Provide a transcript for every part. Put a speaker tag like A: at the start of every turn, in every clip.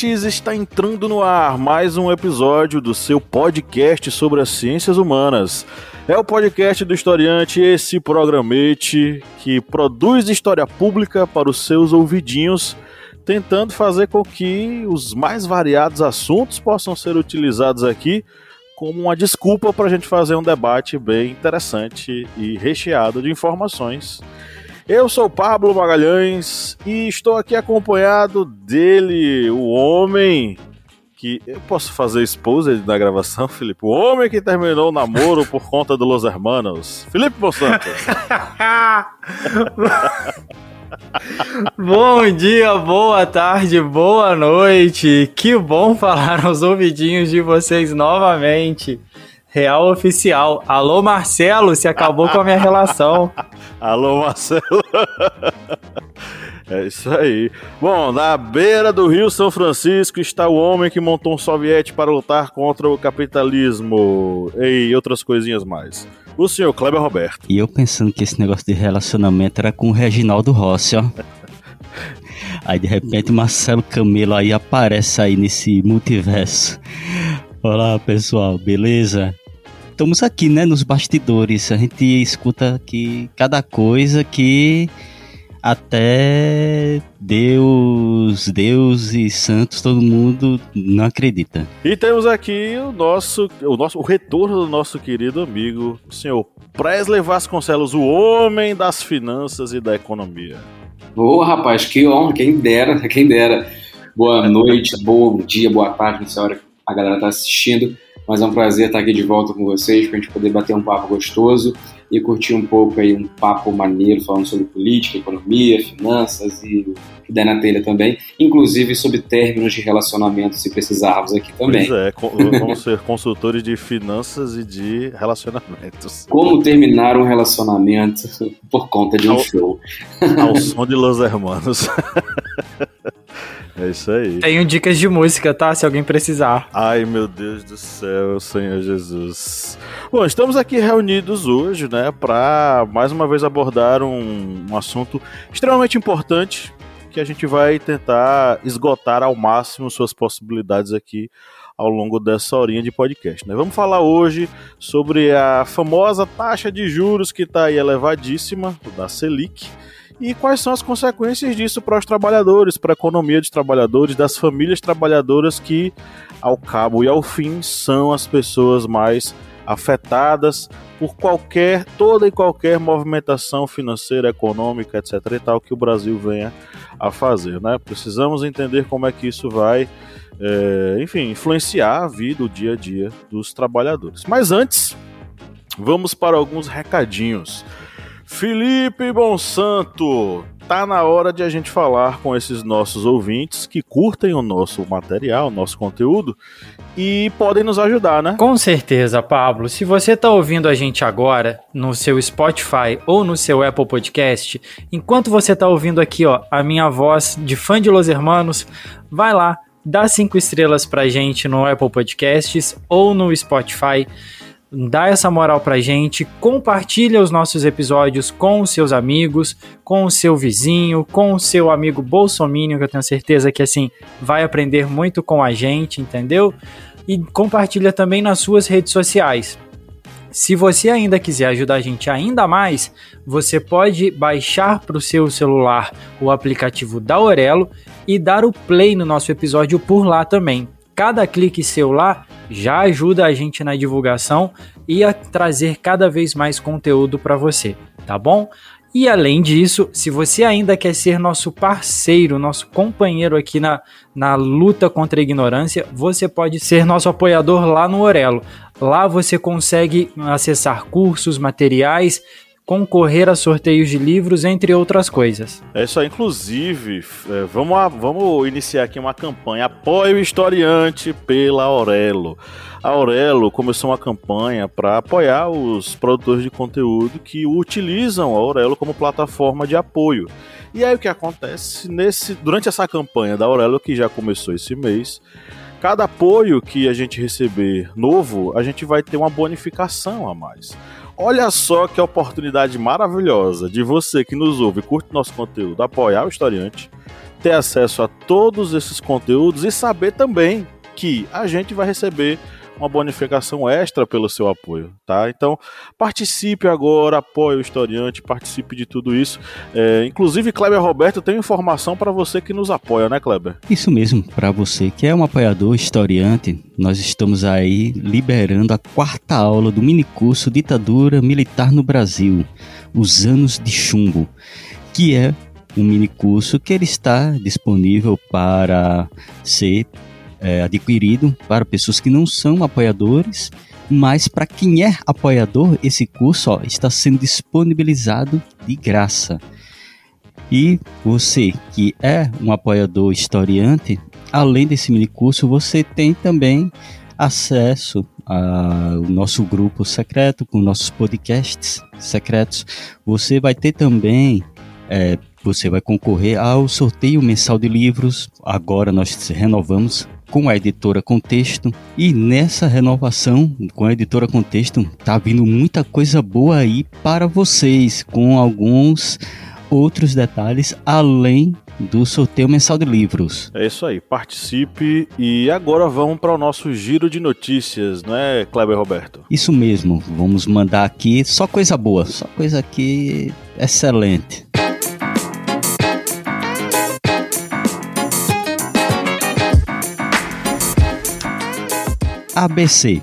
A: Ouvintes! Está entrando no ar mais um episódio do seu podcast sobre as ciências humanas. É o podcast do historiante, esse programete que produz história pública para os seus ouvidinhos, tentando fazer com que os mais variados assuntos possam ser utilizados aqui como uma desculpa para a gente fazer um debate bem interessante e recheado de informações. Eu sou Pablo Magalhães e estou aqui acompanhado dele, o homem que eu posso fazer esposa na gravação, Felipe. O homem que terminou o namoro por conta do Los Hermanos, Felipe Monsanto.
B: Bom dia, boa tarde, boa noite. Que bom falar aos ouvidinhos de vocês novamente. Real oficial. Alô, Marcelo, se acabou com a minha relação.
A: Alô, Marcelo. É isso aí. Bom, na beira do Rio São Francisco está o homem que montou um soviete para lutar contra o capitalismo e outras coisinhas mais. O senhor Kleber Roberto.
C: E eu pensando que esse negócio de relacionamento era com o Reginaldo Rossi, ó. Aí de repente Marcelo Camelo aí aparece aí nesse multiverso. Olá pessoal, beleza? Estamos aqui, né, nos bastidores. A gente escuta aqui cada coisa que até Deus, Deus e santos, todo mundo não acredita.
A: E temos aqui o nosso, o nosso, o retorno do nosso querido amigo, o senhor Presley Vasconcelos, o homem das finanças e da economia.
D: Ô, oh, rapaz, que honra, quem dera, quem dera. Boa noite, bom dia, boa tarde, não sei a hora que a galera tá assistindo, mas é um prazer estar aqui de volta com vocês, para a gente poder bater um papo gostoso e curtir um pouco aí um papo maneiro falando sobre política, economia, finanças e o que der na telha também, inclusive sobre términos de relacionamento, se precisarmos aqui também.
A: Pois é, vamos ser consultores de finanças e de relacionamentos.
D: Como terminar um relacionamento por conta de um ao, show.
A: Ao som de Los Hermanos. É isso aí.
B: Tenho dicas de música, tá? Se alguém precisar.
A: Ai, meu Deus do céu, Senhor Jesus. Bom, estamos aqui reunidos hoje, né, para mais uma vez abordar um, um assunto extremamente importante que a gente vai tentar esgotar ao máximo suas possibilidades aqui ao longo dessa horinha de podcast. Né? Vamos falar hoje sobre a famosa taxa de juros que está aí elevadíssima, da Selic, e quais são as consequências disso para os trabalhadores, para a economia dos trabalhadores, das famílias trabalhadoras que, ao cabo e ao fim, são as pessoas mais afetadas por qualquer, toda e qualquer movimentação financeira, econômica, etc. e tal que o Brasil venha a fazer, né? Precisamos entender como é que isso vai, é, enfim, influenciar a vida, o dia a dia dos trabalhadores. Mas antes, vamos para alguns recadinhos. Felipe Bonsanto, tá na hora de a gente falar com esses nossos ouvintes que curtem o nosso material, o nosso conteúdo e podem nos ajudar, né?
B: Com certeza, Pablo. Se você tá ouvindo a gente agora no seu Spotify ou no seu Apple Podcast, enquanto você tá ouvindo aqui, ó, a minha voz de fã de Los Hermanos, vai lá, dá cinco estrelas pra gente no Apple Podcasts ou no Spotify dá essa moral pra gente, compartilha os nossos episódios com os seus amigos, com o seu vizinho, com o seu amigo bolsominion, que eu tenho certeza que assim vai aprender muito com a gente, entendeu? E compartilha também nas suas redes sociais. Se você ainda quiser ajudar a gente ainda mais, você pode baixar para o seu celular o aplicativo da Aurelo e dar o play no nosso episódio por lá também. Cada clique seu lá já ajuda a gente na divulgação e a trazer cada vez mais conteúdo para você, tá bom? E além disso, se você ainda quer ser nosso parceiro, nosso companheiro aqui na, na luta contra a ignorância, você pode ser nosso apoiador lá no Orelo. Lá você consegue acessar cursos, materiais concorrer a sorteios de livros, entre outras coisas.
A: É isso aí, inclusive, é, vamos, a, vamos iniciar aqui uma campanha. Apoie o historiante pela Aurelo. A Aurelo começou uma campanha para apoiar os produtores de conteúdo que utilizam a Aurelo como plataforma de apoio. E aí o que acontece nesse durante essa campanha da Aurelo que já começou esse mês, cada apoio que a gente receber novo, a gente vai ter uma bonificação a mais. Olha só que oportunidade maravilhosa de você que nos ouve curte nosso conteúdo apoiar o historiante, ter acesso a todos esses conteúdos e saber também que a gente vai receber uma bonificação extra pelo seu apoio, tá? Então participe agora, apoie o historiante, participe de tudo isso. É, inclusive, Kleber Roberto tem informação para você que nos apoia, né, Kleber?
C: Isso mesmo, para você que é um apoiador historiante, nós estamos aí liberando a quarta aula do minicurso Ditadura Militar no Brasil, os anos de chumbo, que é um minicurso que ele está disponível para ser é, adquirido para pessoas que não são apoiadores, mas para quem é apoiador, esse curso ó, está sendo disponibilizado de graça. E você que é um apoiador historiante, além desse mini curso, você tem também acesso ao nosso grupo secreto, com nossos podcasts secretos. Você vai ter também é, você vai concorrer ao sorteio mensal de livros. Agora nós renovamos com a editora Contexto. E nessa renovação com a editora Contexto, tá vindo muita coisa boa aí para vocês, com alguns outros detalhes além do sorteio mensal de livros.
A: É isso aí, participe e agora vamos para o nosso giro de notícias, não é, Kleber Roberto?
C: Isso mesmo, vamos mandar aqui só coisa boa, só coisa aqui excelente. ABC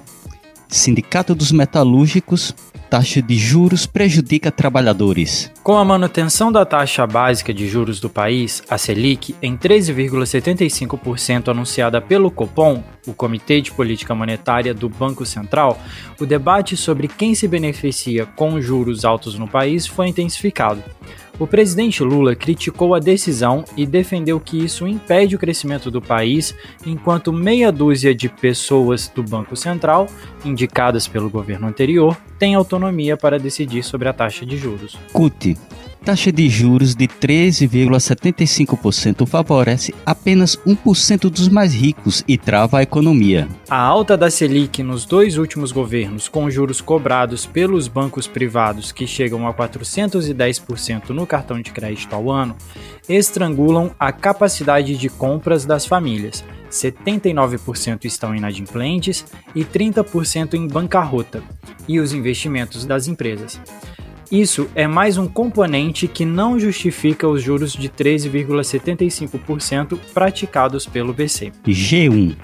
C: Sindicato dos Metalúrgicos taxa de juros prejudica trabalhadores.
B: Com a manutenção da taxa básica de juros do país, a Selic, em 13,75% anunciada pelo Copom, o Comitê de Política Monetária do Banco Central, o debate sobre quem se beneficia com juros altos no país foi intensificado. O presidente Lula criticou a decisão e defendeu que isso impede o crescimento do país, enquanto meia dúzia de pessoas do Banco Central, indicadas pelo governo anterior, têm autonomia para decidir sobre a taxa de juros.
C: CUT taxa de juros de 13,75% favorece apenas 1% dos mais ricos e trava a economia.
B: A alta da Selic nos dois últimos governos, com juros cobrados pelos bancos privados que chegam a 410% no cartão de crédito ao ano, estrangulam a capacidade de compras das famílias. 79% estão inadimplentes e 30% em bancarrota, e os investimentos das empresas. Isso é mais um componente que não justifica os juros de 13,75% praticados pelo BC.
C: G1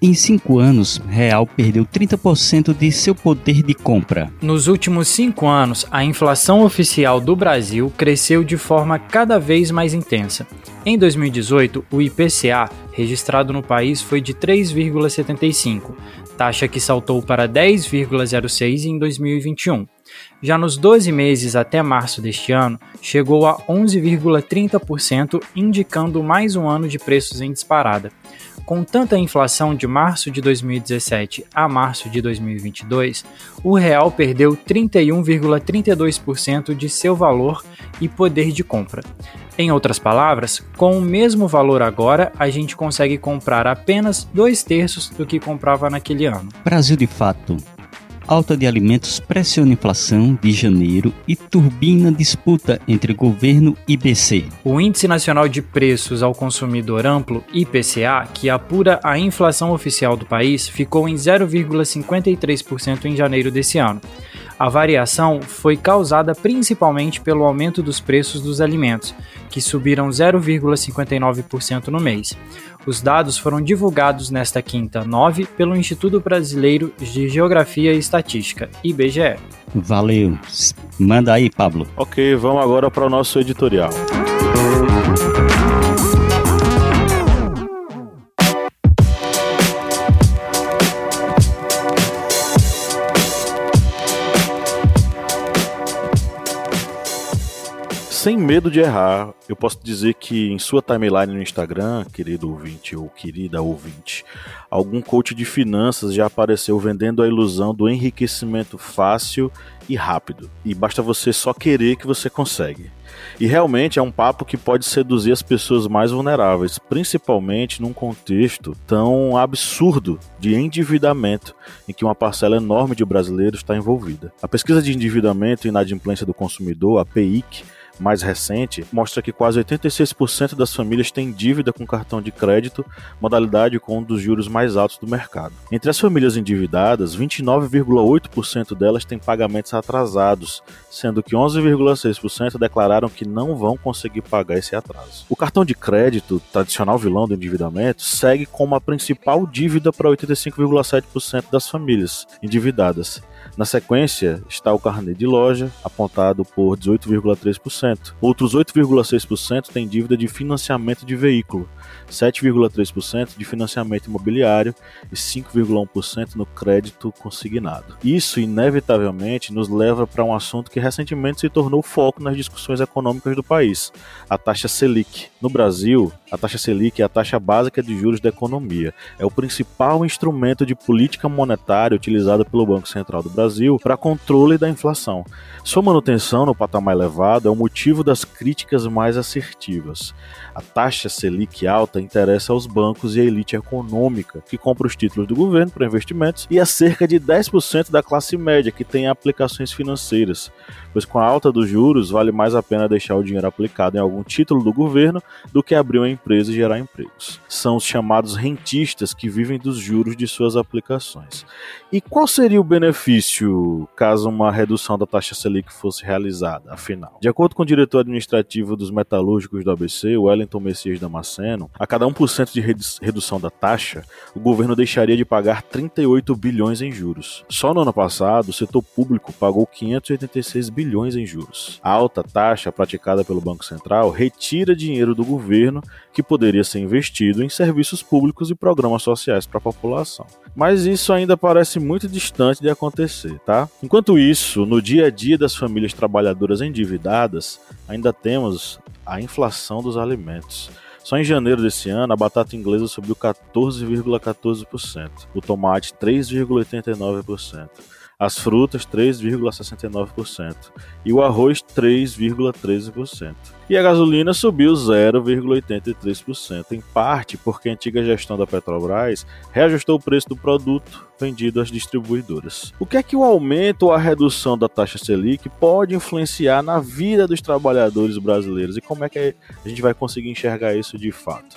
C: em cinco anos, Real perdeu 30% de seu poder de compra.
B: Nos últimos cinco anos, a inflação oficial do Brasil cresceu de forma cada vez mais intensa. Em 2018, o IPCA registrado no país foi de 3,75, taxa que saltou para 10,06 em 2021. Já nos 12 meses até março deste ano, chegou a 11,30%, indicando mais um ano de preços em disparada. Com tanta inflação de março de 2017 a março de 2022, o real perdeu 31,32% de seu valor e poder de compra. Em outras palavras, com o mesmo valor agora, a gente consegue comprar apenas dois terços do que comprava naquele ano.
C: Brasil de fato alta de alimentos pressiona inflação de janeiro e turbina disputa entre governo e BC.
B: O Índice Nacional de Preços ao Consumidor Amplo, IPCA, que apura a inflação oficial do país, ficou em 0,53% em janeiro desse ano. A variação foi causada principalmente pelo aumento dos preços dos alimentos, que subiram 0,59% no mês. Os dados foram divulgados nesta quinta 9 pelo Instituto Brasileiro de Geografia e Estatística, IBGE.
C: Valeu. Manda aí, Pablo.
A: Ok, vamos agora para o nosso editorial. Sem medo de errar, eu posso dizer que em sua timeline no Instagram, querido ouvinte ou querida ouvinte, algum coach de finanças já apareceu vendendo a ilusão do enriquecimento fácil e rápido. E basta você só querer que você consegue. E realmente é um papo que pode seduzir as pessoas mais vulneráveis, principalmente num contexto tão absurdo de endividamento em que uma parcela enorme de brasileiros está envolvida. A pesquisa de endividamento e inadimplência do consumidor, a PIC, mais recente mostra que quase 86% das famílias têm dívida com cartão de crédito, modalidade com um dos juros mais altos do mercado. Entre as famílias endividadas, 29,8% delas têm pagamentos atrasados, sendo que 11,6% declararam que não vão conseguir pagar esse atraso. O cartão de crédito, tradicional vilão do endividamento, segue como a principal dívida para 85,7% das famílias endividadas na sequência está o carnê de loja, apontado por 18,3%. Outros 8,6% têm dívida de financiamento de veículo, 7,3% de financiamento imobiliário e 5,1% no crédito consignado. Isso, inevitavelmente, nos leva para um assunto que recentemente se tornou foco nas discussões econômicas do país: a taxa Selic. No Brasil, a taxa Selic é a taxa básica de juros da economia. É o principal instrumento de política monetária utilizado pelo Banco Central do Brasil para controle da inflação. Sua manutenção no patamar elevado é o motivo das críticas mais assertivas. A taxa Selic alta interessa aos bancos e à elite econômica, que compra os títulos do governo para investimentos, e a cerca de 10% da classe média, que tem aplicações financeiras, pois com a alta dos juros vale mais a pena deixar o dinheiro aplicado em algum título do governo do que abrir uma empresa e gerar empregos. São os chamados rentistas que vivem dos juros de suas aplicações. E qual seria o benefício caso uma redução da taxa Selic fosse realizada, afinal? De acordo com o diretor administrativo dos metalúrgicos do ABC, Wellington Messias Damasceno, a cada 1% de redução da taxa, o governo deixaria de pagar 38 bilhões em juros. Só no ano passado, o setor público pagou 586 bilhões bilhões em juros. A alta taxa praticada pelo Banco Central retira dinheiro do governo que poderia ser investido em serviços públicos e programas sociais para a população. Mas isso ainda parece muito distante de acontecer, tá? Enquanto isso, no dia a dia das famílias trabalhadoras endividadas, ainda temos a inflação dos alimentos. Só em janeiro desse ano, a batata inglesa subiu 14,14%, o tomate 3,89% as frutas 3,69% e o arroz 3,13%. E a gasolina subiu 0,83%, em parte porque a antiga gestão da Petrobras reajustou o preço do produto vendido às distribuidoras. O que é que o aumento ou a redução da taxa Selic pode influenciar na vida dos trabalhadores brasileiros e como é que a gente vai conseguir enxergar isso de fato?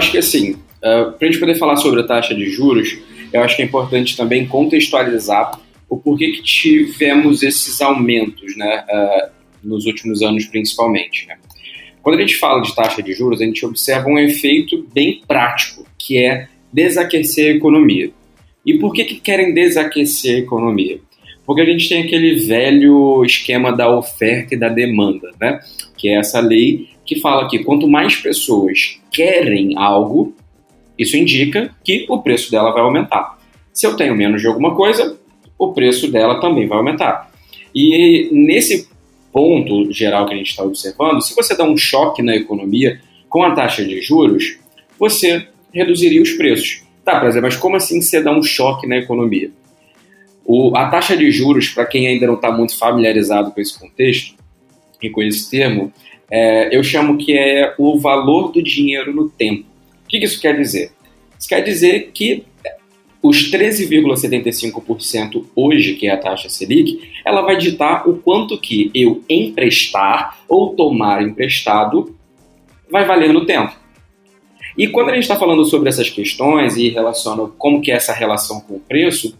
D: Acho que assim, uh, ah, para a gente poder falar sobre a taxa de juros, eu acho que é importante também contextualizar o porquê que tivemos esses aumentos, né, uh, nos últimos anos principalmente. Né? Quando a gente fala de taxa de juros, a gente observa um efeito bem prático, que é desaquecer a economia. E por que, que querem desaquecer a economia? Porque a gente tem aquele velho esquema da oferta e da demanda, né? que é essa lei que fala que quanto mais pessoas querem algo, isso indica que o preço dela vai aumentar. Se eu tenho menos de alguma coisa, o preço dela também vai aumentar. E nesse ponto geral que a gente está observando, se você dá um choque na economia com a taxa de juros, você reduziria os preços. Tá, Prazer, mas como assim você dá um choque na economia? O, a taxa de juros, para quem ainda não está muito familiarizado com esse contexto e com esse termo, é, eu chamo que é o valor do dinheiro no tempo. O que, isso quer dizer? Isso quer dizer que os 13,75% hoje, que é a taxa Selic, ela vai ditar o quanto que eu emprestar ou tomar emprestado vai valer no tempo. E quando a gente está falando sobre essas questões e relaciona como que é essa relação com o preço,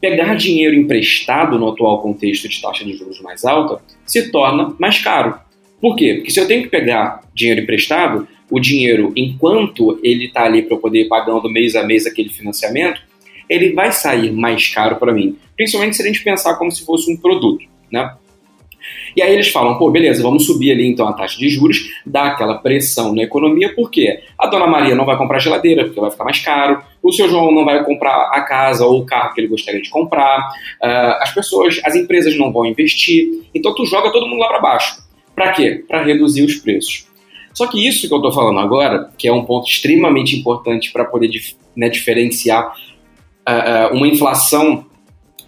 D: pegar dinheiro emprestado no atual contexto de taxa de juros mais alta se torna mais caro. Por quê? Porque se eu tenho que pegar dinheiro emprestado, o dinheiro, enquanto ele está ali para eu poder ir pagando mês a mês aquele financiamento, ele vai sair mais caro para mim. Principalmente se a gente pensar como se fosse um produto, né? E aí eles falam, pô, beleza, vamos subir ali então a taxa de juros, dá aquela pressão na economia, porque a dona Maria não vai comprar geladeira, porque vai ficar mais caro, o seu João não vai comprar a casa ou o carro que ele gostaria de comprar, uh, as pessoas, as empresas não vão investir, então tu joga todo mundo lá para baixo. Para quê? Para reduzir os preços. Só que isso que eu estou falando agora, que é um ponto extremamente importante para poder né, diferenciar uh, uma inflação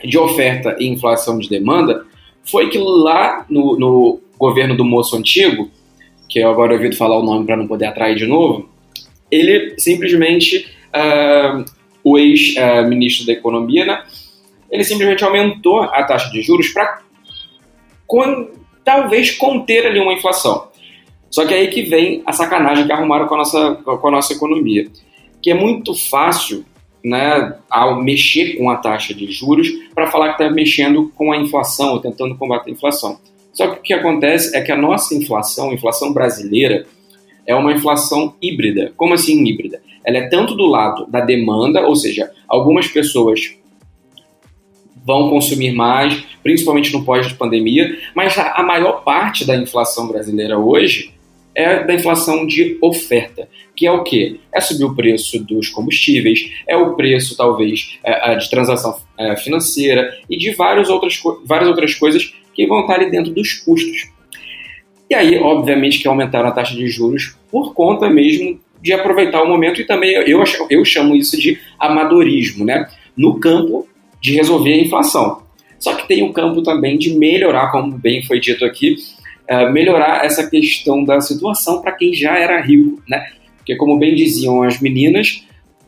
D: de oferta e inflação de demanda, foi que lá no, no governo do moço antigo, que eu agora ouvido falar o nome para não poder atrair de novo, ele simplesmente, uh, o ex-ministro da Economia, né, ele simplesmente aumentou a taxa de juros para talvez conter ali uma inflação. Só que aí que vem a sacanagem que arrumaram com a nossa, com a nossa economia, que é muito fácil né, ao mexer com a taxa de juros para falar que está mexendo com a inflação ou tentando combater a inflação. Só que o que acontece é que a nossa inflação, a inflação brasileira, é uma inflação híbrida. Como assim híbrida? Ela é tanto do lado da demanda, ou seja, algumas pessoas vão consumir mais, principalmente no pós-pandemia, mas a maior parte da inflação brasileira hoje é da inflação de oferta, que é o quê? É subir o preço dos combustíveis, é o preço, talvez, é, de transação é, financeira e de várias outras, várias outras coisas que vão estar ali dentro dos custos. E aí, obviamente, que aumentaram a taxa de juros por conta mesmo de aproveitar o momento e também eu, eu chamo isso de amadorismo, né? No campo de resolver a inflação. Só que tem um campo também de melhorar, como bem foi dito aqui, é, melhorar essa questão da situação para quem já era rico, né? Porque, como bem diziam as meninas,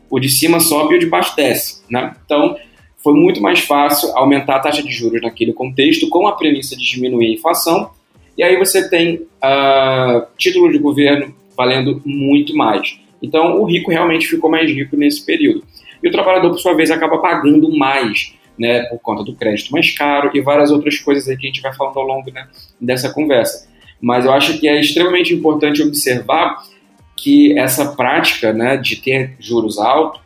D: o de cima sobe e o de baixo desce, né? Então, foi muito mais fácil aumentar a taxa de juros naquele contexto com a premissa de diminuir a inflação. E aí você tem uh, título de governo valendo muito mais. Então, o rico realmente ficou mais rico nesse período. E o trabalhador, por sua vez, acaba pagando mais né, por conta do crédito mais caro e várias outras coisas aí que a gente vai falando ao longo né, dessa conversa. Mas eu acho que é extremamente importante observar que essa prática né, de ter juros altos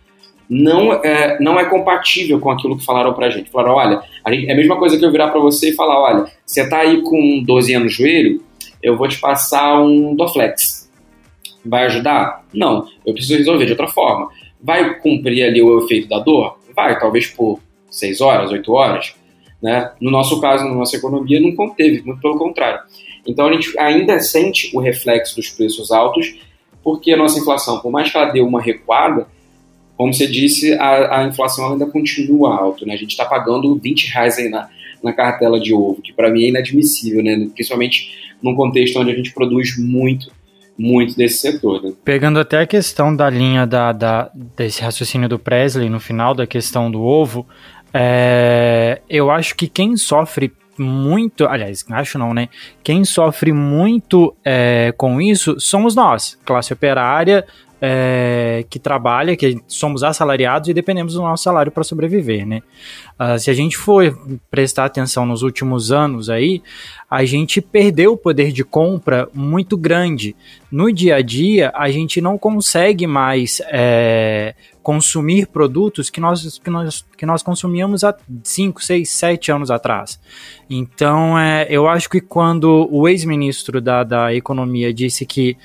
D: não é, não é compatível com aquilo que falaram para a gente. Falaram, olha, é a mesma coisa que eu virar para você e falar, olha, você está aí com 12 anos no joelho, eu vou te passar um Doflex. Vai ajudar? Não, eu preciso resolver de outra forma. Vai cumprir ali o efeito da dor? Vai, talvez por seis horas, oito horas. Né? No nosso caso, na nossa economia, não conteve, muito pelo contrário. Então a gente ainda sente o reflexo dos preços altos, porque a nossa inflação, por mais que ela dê uma recuada, como você disse, a, a inflação ainda continua alta. Né? A gente está pagando 20 reais aí na, na cartela de ovo, que para mim é inadmissível, né? principalmente num contexto onde a gente produz muito muito desse setor. Né?
B: Pegando até a questão da linha da, da, desse raciocínio do Presley no final da questão do ovo, é, eu acho que quem sofre muito, aliás, acho não, né? Quem sofre muito é, com isso somos nós, classe operária, é, que trabalha, que somos assalariados e dependemos do nosso salário para sobreviver, né? Uh, se a gente for prestar atenção nos últimos anos aí, a gente perdeu o poder de compra muito grande. No dia a dia, a gente não consegue mais é, consumir produtos que nós, que, nós, que nós consumíamos há 5, 6, 7 anos atrás. Então, é, eu acho que quando o ex-ministro da, da Economia disse que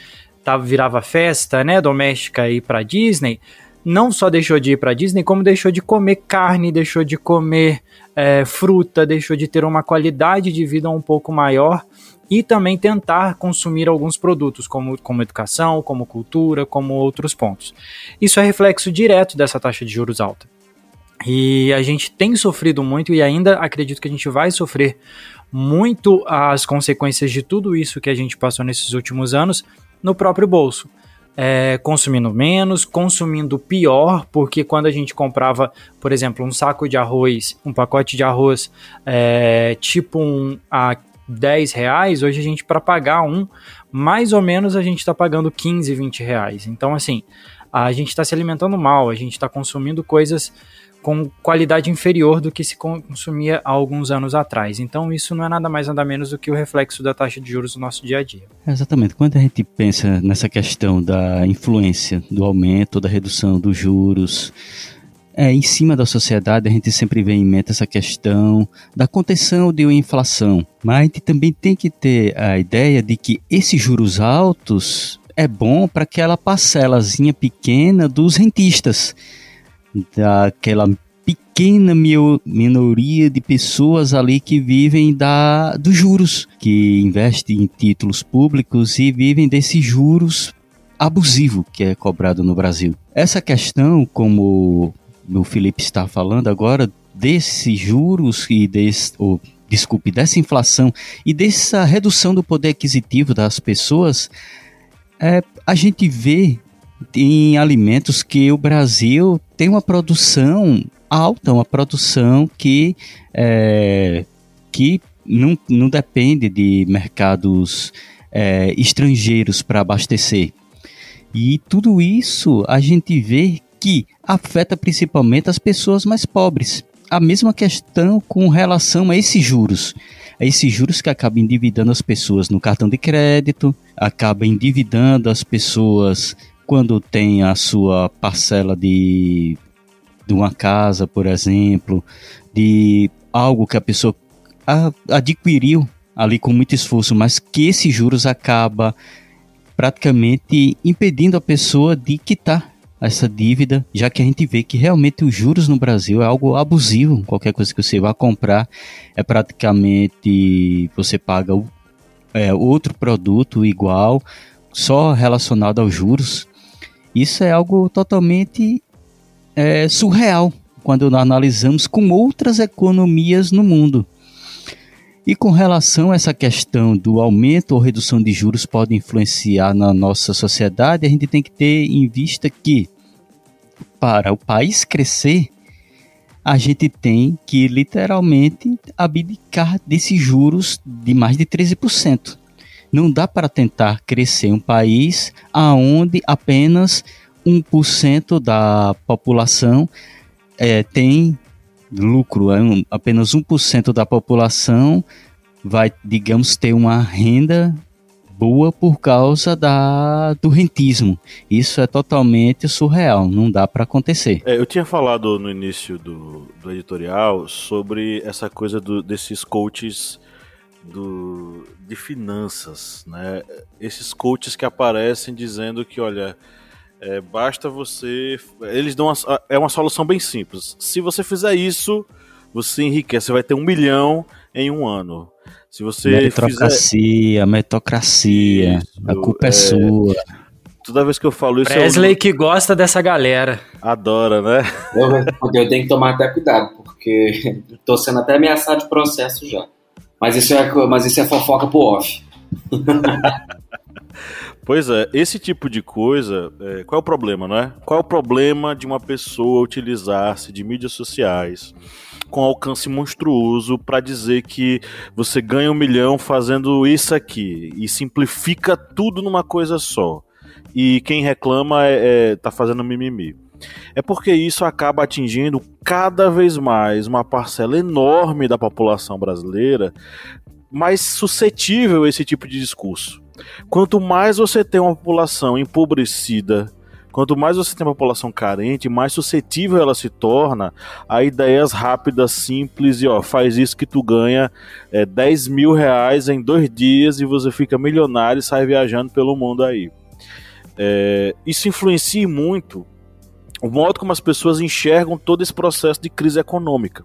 B: tava, virava festa, né, doméstica aí para Disney, não só deixou de ir para Disney, como deixou de comer carne, deixou de comer é, fruta, deixou de ter uma qualidade de vida um pouco maior e também tentar consumir alguns produtos, como, como educação, como cultura, como outros pontos. Isso é reflexo direto dessa taxa de juros alta. E a gente tem sofrido muito e ainda acredito que a gente vai sofrer muito as consequências de tudo isso que a gente passou nesses últimos anos no próprio bolso. É, consumindo menos, consumindo pior, porque quando a gente comprava, por exemplo, um saco de arroz, um pacote de arroz, é, tipo um a 10 reais, hoje a gente, para pagar um, mais ou menos a gente está pagando 15, 20 reais. Então, assim, a gente está se alimentando mal, a gente está consumindo coisas com qualidade inferior do que se consumia há alguns anos atrás. Então, isso não é nada mais nada menos do que o reflexo da taxa de juros no nosso dia a dia.
C: Exatamente. Quando a gente pensa nessa questão da influência do aumento, da redução dos juros, é, em cima da sociedade, a gente sempre vem em mente essa questão da contenção de uma inflação. Mas a gente também tem que ter a ideia de que esses juros altos é bom para aquela parcelazinha pequena dos rentistas daquela pequena minoria de pessoas ali que vivem da, dos juros, que investem em títulos públicos e vivem desses juros abusivo que é cobrado no Brasil. Essa questão, como o Felipe está falando agora, desses juros e desse, ou, desculpe, dessa inflação e dessa redução do poder aquisitivo das pessoas, é, a gente vê em alimentos que o Brasil tem uma produção alta, uma produção que, é, que não, não depende de mercados é, estrangeiros para abastecer. E tudo isso a gente vê que afeta principalmente as pessoas mais pobres. A mesma questão com relação a esses juros. A esses juros que acabam endividando as pessoas no cartão de crédito, acabam endividando as pessoas quando tem a sua parcela de, de uma casa, por exemplo, de algo que a pessoa adquiriu ali com muito esforço, mas que esses juros acaba praticamente impedindo a pessoa de quitar essa dívida, já que a gente vê que realmente os juros no Brasil é algo abusivo. Qualquer coisa que você vá comprar é praticamente você paga é, outro produto igual, só relacionado aos juros. Isso é algo totalmente é, surreal quando nós analisamos com outras economias no mundo. E com relação a essa questão do aumento ou redução de juros pode influenciar na nossa sociedade, a gente tem que ter em vista que para o país crescer, a gente tem que literalmente abdicar desses juros de mais de 13%. Não dá para tentar crescer um país aonde apenas 1% da população é, tem lucro, é um, apenas 1% da população vai, digamos, ter uma renda boa por causa da, do rentismo. Isso é totalmente surreal, não dá para acontecer.
A: É, eu tinha falado no início do, do editorial sobre essa coisa do, desses coaches do, de finanças, né? Esses coaches que aparecem dizendo que, olha, é, basta você. Eles dão uma, é uma solução bem simples. Se você fizer isso, você enriquece. Você vai ter um milhão em um ano. Se você
C: meritocracia, fizer... meritocracia, isso, a culpa é, é, sua.
A: Toda vez que eu falo isso.
B: Presley eu... que gosta dessa galera.
A: Adora, né?
D: Eu, eu tenho que tomar até cuidado, porque tô sendo até ameaçado de processo já. Mas isso é, mas isso é fofoca pro off.
A: Pois é, esse tipo de coisa, é, qual é o problema, não é? Qual é o problema de uma pessoa utilizar-se de mídias sociais com alcance monstruoso para dizer que você ganha um milhão fazendo isso aqui e simplifica tudo numa coisa só? E quem reclama é, é tá fazendo mimimi. É porque isso acaba atingindo cada vez mais uma parcela enorme da população brasileira mais suscetível a esse tipo de discurso. Quanto mais você tem uma população empobrecida, quanto mais você tem uma população carente, mais suscetível ela se torna a ideias rápidas, simples e ó, faz isso que tu ganha é, 10 mil reais em dois dias e você fica milionário e sai viajando pelo mundo aí. É, isso influencia muito o modo como as pessoas enxergam todo esse processo de crise econômica.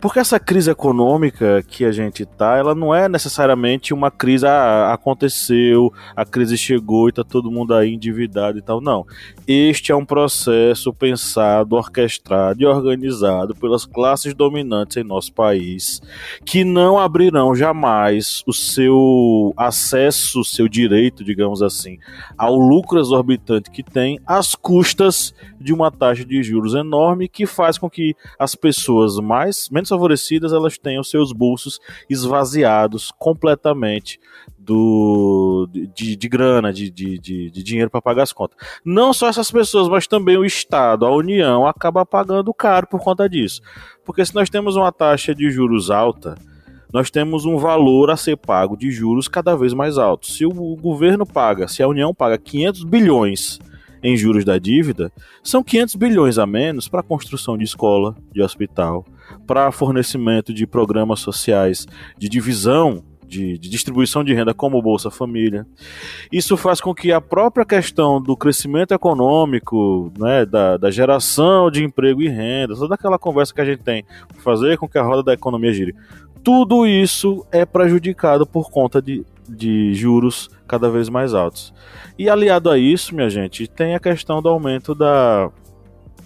A: Porque essa crise econômica que a gente tá, ela não é necessariamente uma crise, ah, aconteceu, a crise chegou e tá todo mundo aí endividado e tal. Não. Este é um processo pensado, orquestrado e organizado pelas classes dominantes em nosso país, que não abrirão jamais o seu acesso, o seu direito, digamos assim, ao lucro exorbitante que tem às custas de uma taxa de juros enorme que faz com que as pessoas mais menos favorecidas elas tenham seus bolsos esvaziados completamente do de, de grana, de, de, de, de dinheiro para pagar as contas. Não só essas pessoas, mas também o Estado, a União, acaba pagando caro por conta disso. Porque se nós temos uma taxa de juros alta, nós temos um valor a ser pago de juros cada vez mais alto. Se o governo paga, se a União paga 500 bilhões em juros da dívida, são 500 bilhões a menos para construção de escola, de hospital, para fornecimento de programas sociais, de divisão de, de, distribuição de renda como Bolsa Família. Isso faz com que a própria questão do crescimento econômico, né, da, da geração de emprego e renda, toda aquela conversa que a gente tem, fazer com que a roda da economia gire, tudo isso é prejudicado por conta de, de juros cada vez mais altos. E aliado a isso, minha gente, tem a questão do aumento da,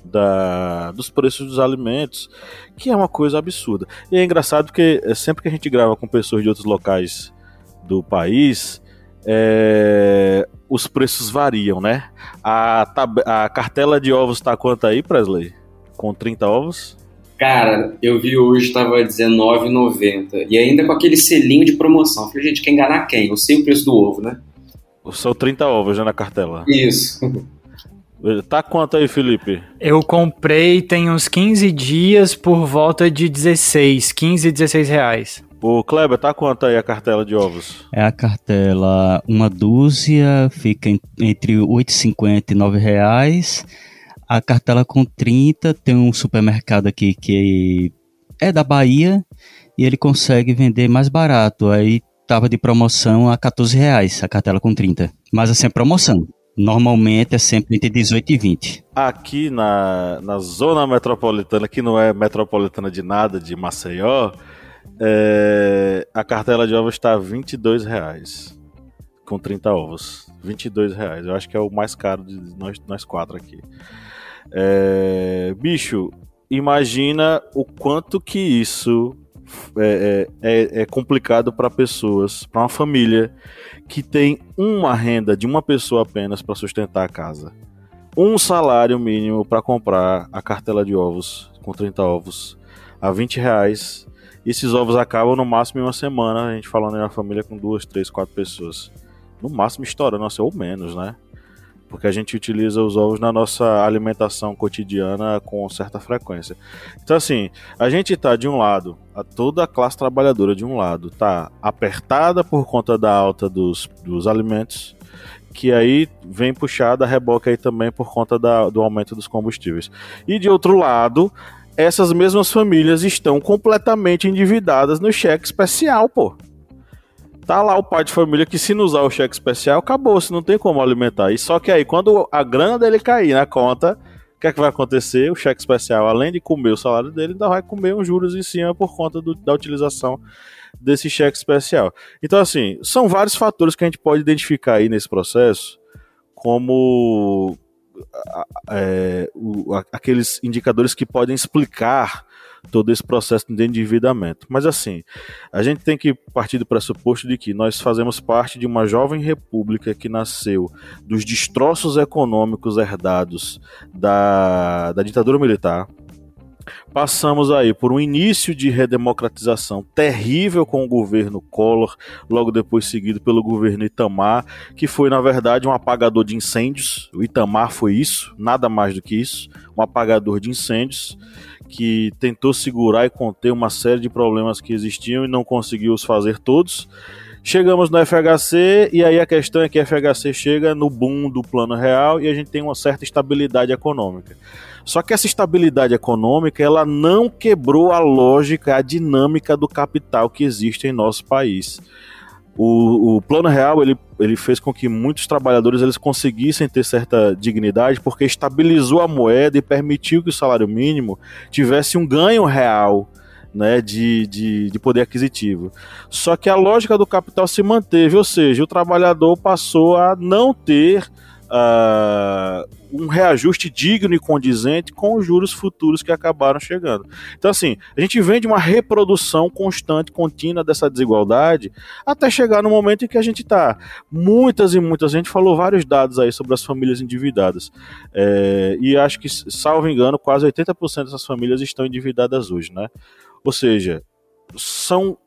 A: da, dos preços dos alimentos, que é uma coisa absurda. E é engraçado porque é, sempre que a gente grava com pessoas de outros locais do país, é, os preços variam, né? A, a cartela de ovos tá quanto aí, Presley? Com 30 ovos?
D: Cara, eu vi hoje, tava R$19,90. E ainda com aquele selinho de promoção. Falei, gente, quer enganar quem? Eu sei o preço do ovo, né?
A: São 30 ovos já na cartela.
D: Isso.
A: Tá quanto aí, Felipe?
B: Eu comprei tem uns 15 dias por volta de 16, 15, 16 reais.
A: O Kleber, tá quanto aí a cartela de ovos?
C: É a cartela, uma dúzia, fica entre 8,50 e 9 reais. A cartela com 30 tem um supermercado aqui que é da Bahia e ele consegue vender mais barato. Aí tava de promoção a 14 reais a cartela com 30. Mas assim, é promoção. Normalmente é sempre entre 18 e 20.
A: Aqui na, na zona metropolitana, que não é metropolitana de nada, de Maceió, é, a cartela de ovos está a 22 reais. Com 30 ovos. 22 reais. Eu acho que é o mais caro de nós, nós quatro aqui. É, bicho, imagina o quanto que isso é, é, é, é complicado para pessoas, para uma família que tem uma renda de uma pessoa apenas para sustentar a casa. Um salário mínimo para comprar a cartela de ovos com 30 ovos a 20 reais. Esses ovos acabam no máximo em uma semana, a gente falando em uma família com duas, três, quatro pessoas. No máximo estoura, nossa, ou menos, né? Porque a gente utiliza os ovos na nossa alimentação cotidiana com certa frequência. Então, assim, a gente está de um lado, a toda a classe trabalhadora de um lado está apertada por conta da alta dos, dos alimentos, que aí vem puxada a aí também por conta da, do aumento dos combustíveis. E de outro lado, essas mesmas famílias estão completamente endividadas no cheque especial, pô. Tá lá o pai de família que se não usar o cheque especial, acabou, se não tem como alimentar. E só que aí, quando a grana dele cair na conta, o que é que vai acontecer? O cheque especial, além de comer o salário dele, ainda vai comer uns juros em cima por conta do, da utilização desse cheque especial. Então, assim, são vários fatores que a gente pode identificar aí nesse processo como é, o, aqueles indicadores que podem explicar todo esse processo de endividamento. Mas assim, a gente tem que partir do pressuposto de que nós fazemos parte de uma jovem república que nasceu dos destroços econômicos herdados da, da ditadura militar, Passamos aí por um início de redemocratização terrível com o governo Collor, logo depois seguido pelo governo Itamar, que foi na verdade um apagador de incêndios. O Itamar foi isso, nada mais do que isso, um apagador de incêndios que tentou segurar e conter uma série de problemas que existiam e não conseguiu os fazer todos. Chegamos no FHC e aí a questão é que o FHC chega no boom do plano real e a gente tem uma certa estabilidade econômica. Só que essa estabilidade econômica ela não quebrou a lógica, a dinâmica do capital que existe em nosso país. O, o Plano Real ele, ele fez com que muitos trabalhadores eles conseguissem ter certa dignidade porque estabilizou a moeda e permitiu que o salário mínimo tivesse um ganho real né, de, de, de, poder aquisitivo. Só que a lógica do capital se manteve, ou seja, o trabalhador passou a não ter uh, um reajuste digno e condizente com os juros futuros que acabaram chegando. Então, assim, a gente vem de uma reprodução constante, contínua dessa desigualdade, até chegar no momento em que a gente está. Muitas e muitas, a gente falou vários dados aí sobre as famílias endividadas. É, e acho que, salvo engano, quase 80% dessas famílias estão endividadas hoje, né? Ou seja, são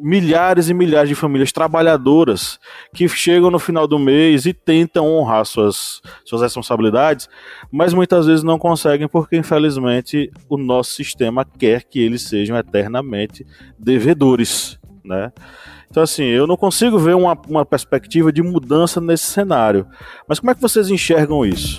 A: milhares e milhares de famílias trabalhadoras que chegam no final do mês e tentam honrar suas, suas responsabilidades, mas muitas vezes não conseguem porque, infelizmente, o nosso sistema quer que eles sejam eternamente devedores, né? Então, assim, eu não consigo ver uma, uma perspectiva de mudança nesse cenário. Mas como é que vocês enxergam isso?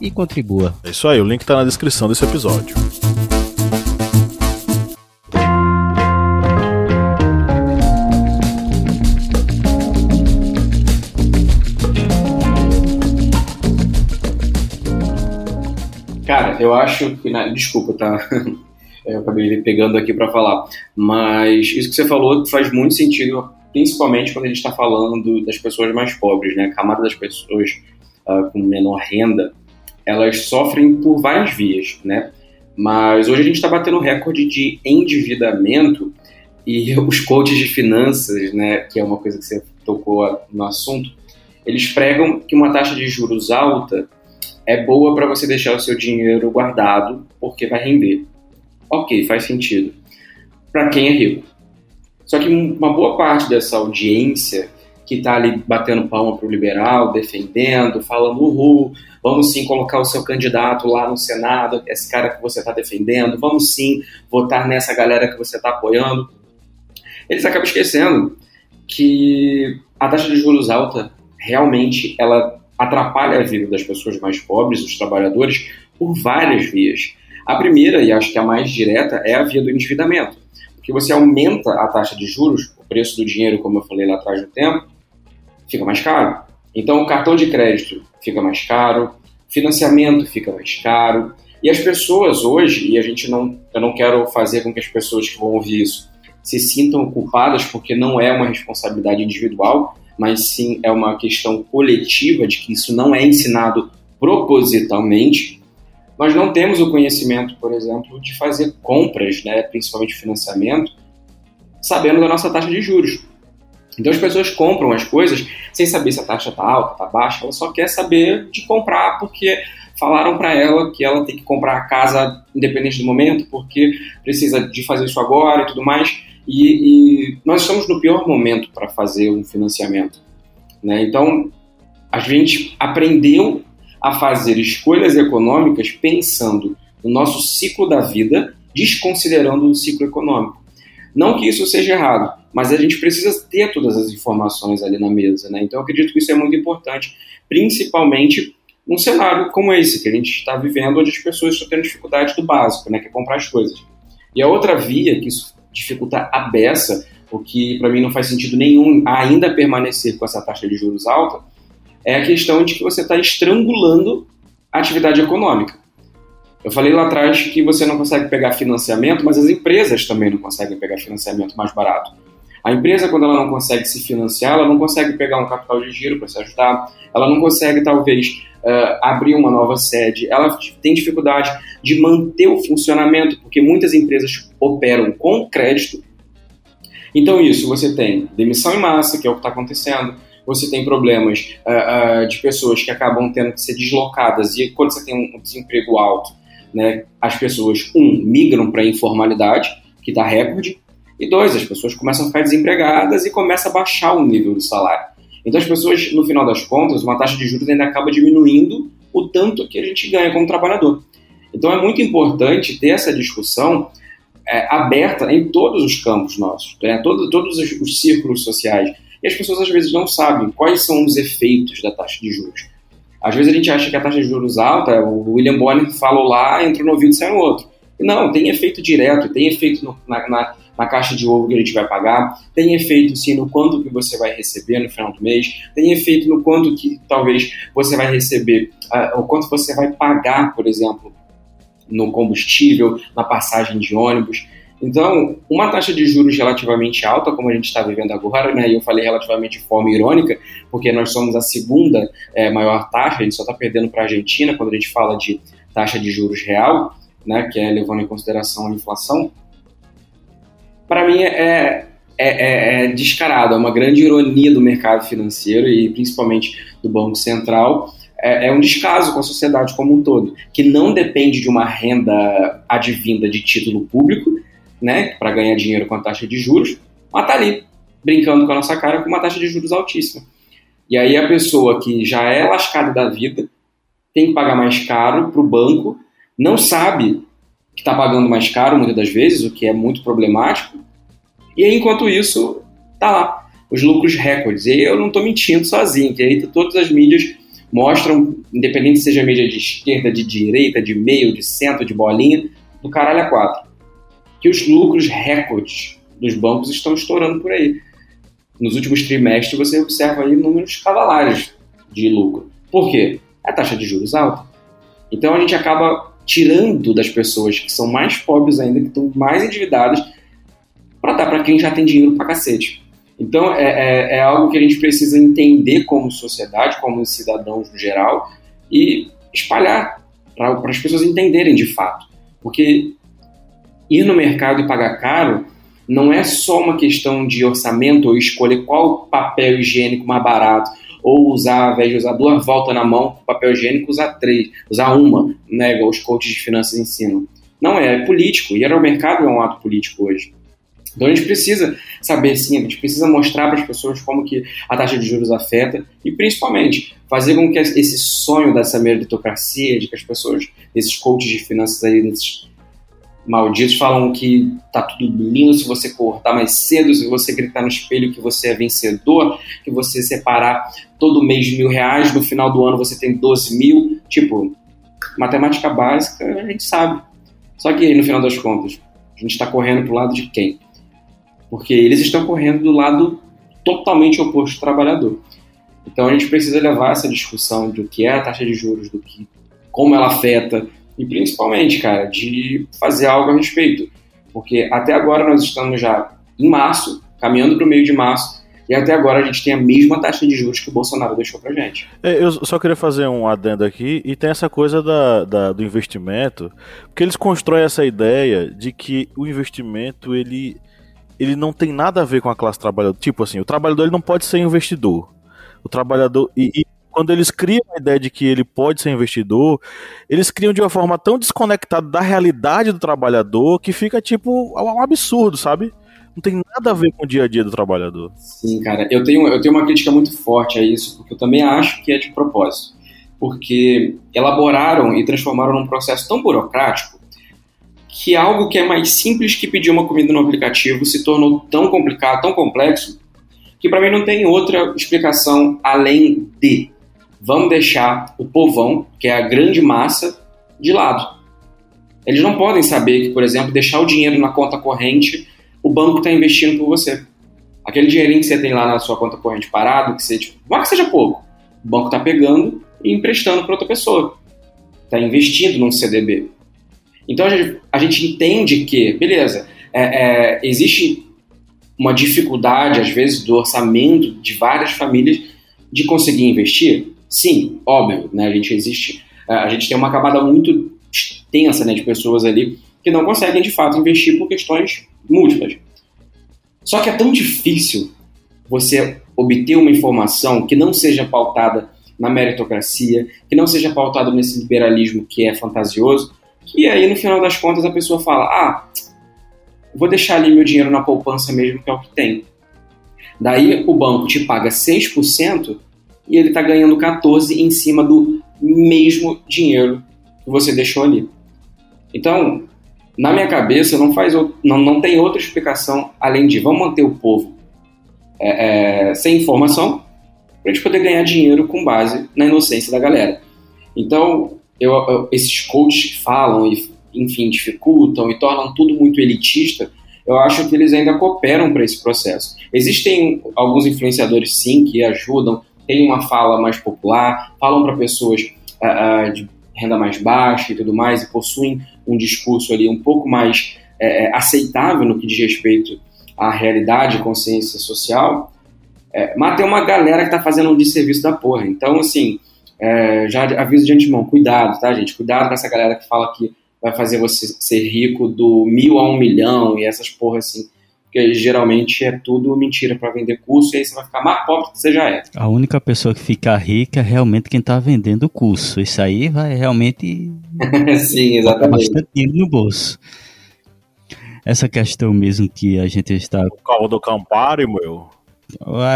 C: e contribua.
A: É isso aí, o link está na descrição desse episódio.
D: Cara, eu acho que. Desculpa, tá? Eu acabei pegando aqui para falar. Mas isso que você falou faz muito sentido, principalmente quando a gente está falando das pessoas mais pobres, né? A camada das pessoas uh, com menor renda elas sofrem por várias vias, né? Mas hoje a gente está batendo recorde de endividamento e os coaches de finanças, né, que é uma coisa que você tocou no assunto, eles pregam que uma taxa de juros alta é boa para você deixar o seu dinheiro guardado porque vai render. Ok, faz sentido. Para quem é rico. Só que uma boa parte dessa audiência que está ali batendo palma para o liberal, defendendo, falando, uhul, vamos sim colocar o seu candidato lá no Senado, esse cara que você está defendendo, vamos sim votar nessa galera que você está apoiando. Eles acabam esquecendo que a taxa de juros alta realmente ela atrapalha a vida das pessoas mais pobres, dos trabalhadores, por várias vias. A primeira, e acho que a mais direta, é a via do endividamento. Porque você aumenta a taxa de juros, o preço do dinheiro, como eu falei lá atrás no tempo, fica mais caro. Então, o cartão de crédito fica mais caro, financiamento fica mais caro. E as pessoas hoje, e a gente não, eu não quero fazer com que as pessoas que vão ouvir isso se sintam culpadas, porque não é uma responsabilidade individual, mas sim é uma questão coletiva de que isso não é ensinado propositalmente. Nós não temos o conhecimento, por exemplo, de fazer compras, né, principalmente financiamento, sabendo da nossa taxa de juros. Então as pessoas compram as coisas sem saber se a taxa está alta, está baixa, ela só quer saber de comprar porque falaram para ela que ela tem que comprar a casa independente do momento, porque precisa de fazer isso agora e tudo mais. E, e nós estamos no pior momento para fazer um financiamento. Né? Então a gente aprendeu a fazer escolhas econômicas pensando no nosso ciclo da vida, desconsiderando o ciclo econômico. Não que isso seja errado, mas a gente precisa ter todas as informações ali na mesa, né? Então eu acredito que isso é muito importante, principalmente num cenário como esse que a gente está vivendo, onde as pessoas estão tendo dificuldade do básico, né? Que é comprar as coisas. E a outra via que isso dificulta a beça, o que para mim não faz sentido nenhum ainda permanecer com essa taxa de juros alta, é a questão de que você está estrangulando a atividade econômica. Eu falei lá atrás que você não consegue pegar financiamento, mas as empresas também não conseguem pegar financiamento mais barato. A empresa, quando ela não consegue se financiar, ela não consegue pegar um capital de giro para se ajudar, ela não consegue, talvez, uh, abrir uma nova sede, ela tem dificuldade de manter o funcionamento, porque muitas empresas operam com crédito. Então, isso, você tem demissão em massa, que é o que está acontecendo, você tem problemas uh, uh, de pessoas que acabam tendo que ser deslocadas, e quando você tem um desemprego alto, né, as pessoas, um, migram para a informalidade, que está recorde, e dois, as pessoas começam a ficar desempregadas e começa a baixar o nível do salário. Então as pessoas, no final das contas, uma taxa de juros ainda acaba diminuindo o tanto que a gente ganha como trabalhador. Então é muito importante ter essa discussão é, aberta em todos os campos nossos, né? Todo, todos os, os círculos sociais. E as pessoas às vezes não sabem quais são os efeitos da taxa de juros. Às vezes a gente acha que a taxa de juros alta, o William Bonner falou lá, entra no ouvido e sai no outro. Não, tem efeito direto, tem efeito no, na, na, na, caixa de ovo que a gente vai pagar, tem efeito sim no quanto que você vai receber no final do mês, tem efeito no quanto que talvez você vai receber, uh, o quanto você vai pagar, por exemplo, no combustível, na passagem de ônibus. Então, uma taxa de juros relativamente alta, como a gente está vivendo agora, né, e eu falei relativamente de forma irônica, porque nós somos a segunda é, maior taxa, a gente só está perdendo para a Argentina quando a gente fala de taxa de juros real, né, que é levando em consideração a inflação, para mim é, é, é, é, descarado, é uma grande ironia do mercado financeiro e principalmente do Banco Central. É, é um descaso com a sociedade como um todo, que não depende de uma renda advinda de título público, né, para ganhar dinheiro com a taxa de juros, mas tá ali, brincando com a nossa cara com uma taxa de juros altíssima. E aí a pessoa que já é lascada da vida tem que pagar mais caro para o banco não sabe que está pagando mais caro muitas das vezes, o que é muito problemático, e aí, enquanto isso, tá lá, os lucros recordes. E eu não estou mentindo sozinho, que aí todas as mídias mostram, independente seja mídia de esquerda, de direita, de meio, de centro, de bolinha, do caralho a quatro, que os lucros recordes dos bancos estão estourando por aí. Nos últimos trimestres você observa aí números cavalares de lucro. Por quê? A taxa de juros alta. Então a gente acaba tirando das pessoas que são mais pobres ainda, que estão mais endividadas, para dar para quem já tem dinheiro para cacete. Então é, é, é, algo que a gente precisa entender como sociedade, como cidadãos no geral, e espalhar para as pessoas entenderem de fato. Porque ir no mercado e pagar caro não é só uma questão de orçamento ou escolher qual papel higiênico mais barato ou usar, ao invés de usar duas voltas na mão papel higiênico, usar três, usar uma, né, os coaches de finanças ensinam. Não é, é político, e o mercado é um ato político hoje. Então a gente precisa saber sim, a gente precisa mostrar para as pessoas como que a taxa de juros afeta e principalmente fazer com que esse sonho dessa meritocracia, de que as pessoas, esses coaches de finanças aí, desses malditos falam que tá tudo lindo se você cortar mais cedo, se você gritar no espelho que você é vencedor, que você separar todo mês mil reais, no final do ano você tem 12 mil. Tipo, matemática básica a gente sabe. Só que aí, no final das contas, a gente está correndo pro lado de quem? Porque eles estão correndo do lado totalmente oposto do trabalhador. Então a gente precisa levar essa discussão do que é a taxa de juros, do que como ela afeta, e principalmente, cara, de fazer algo a respeito. Porque até agora nós estamos já em março, caminhando para o meio de março, e até agora a gente tem a mesma taxa de juros que o Bolsonaro deixou pra gente.
A: É, eu só queria fazer um adendo aqui, e tem essa coisa da, da, do investimento, porque eles constroem essa ideia de que o investimento, ele, ele não tem nada a ver com a classe trabalhadora. Tipo assim, o trabalhador ele não pode ser investidor. O trabalhador. E, e quando eles criam a ideia de que ele pode ser investidor, eles criam de uma forma tão desconectada da realidade do trabalhador que fica tipo um absurdo, sabe? Não tem nada a ver com o dia a dia do trabalhador.
D: Sim, cara. Eu tenho, eu tenho uma crítica muito forte a isso, porque eu também acho que é de propósito. Porque elaboraram e transformaram num processo tão burocrático que algo que é mais simples que pedir uma comida no aplicativo se tornou tão complicado, tão complexo, que para mim não tem outra explicação além de vamos deixar o povão, que é a grande massa, de lado. Eles não podem saber que, por exemplo, deixar o dinheiro na conta corrente, o banco está investindo por você. Aquele dinheirinho que você tem lá na sua conta corrente parado, que você, tipo, que seja pouco, o banco está pegando e emprestando para outra pessoa. Está investindo num CDB. Então a gente, a gente entende que, beleza, é, é, existe uma dificuldade, às vezes, do orçamento de várias famílias de conseguir investir. Sim, óbvio, né? A gente existe, a gente tem uma camada muito extensa né, de pessoas ali que não conseguem de fato investir por questões múltiplas. Só que é tão difícil você obter uma informação que não seja pautada na meritocracia, que não seja pautada nesse liberalismo que é fantasioso, que aí no final das contas a pessoa fala: ah, vou deixar ali meu dinheiro na poupança mesmo, que é o que tem. Daí o banco te paga 6% e ele está ganhando 14% em cima do mesmo dinheiro que você deixou ali. Então, na minha cabeça, não, faz, não, não tem outra explicação além de vamos manter o povo é, é, sem informação para a gente poder ganhar dinheiro com base na inocência da galera. Então, eu, eu, esses coaches que falam e, enfim, dificultam e tornam tudo muito elitista, eu acho que eles ainda cooperam para esse processo. Existem alguns influenciadores, sim, que ajudam, têm uma fala mais popular, falam para pessoas uh, uh, de renda mais baixa e tudo mais, e possuem um discurso ali um pouco mais uh, aceitável no que diz respeito à realidade e consciência social, é, mas tem uma galera que tá fazendo um desserviço da porra. Então, assim, já aviso de antemão, cuidado, tá, gente? Cuidado com essa galera que fala que vai fazer você ser rico do mil a um milhão e essas porras assim. Porque geralmente é tudo mentira para vender curso e aí você vai ficar mais pobre que você já é.
C: A única pessoa que fica rica é realmente quem tá vendendo o curso. Isso aí vai realmente.
D: Sim, exatamente.
C: Bastante dinheiro no bolso. Essa questão mesmo que a gente está.
A: O carro do Campari, meu.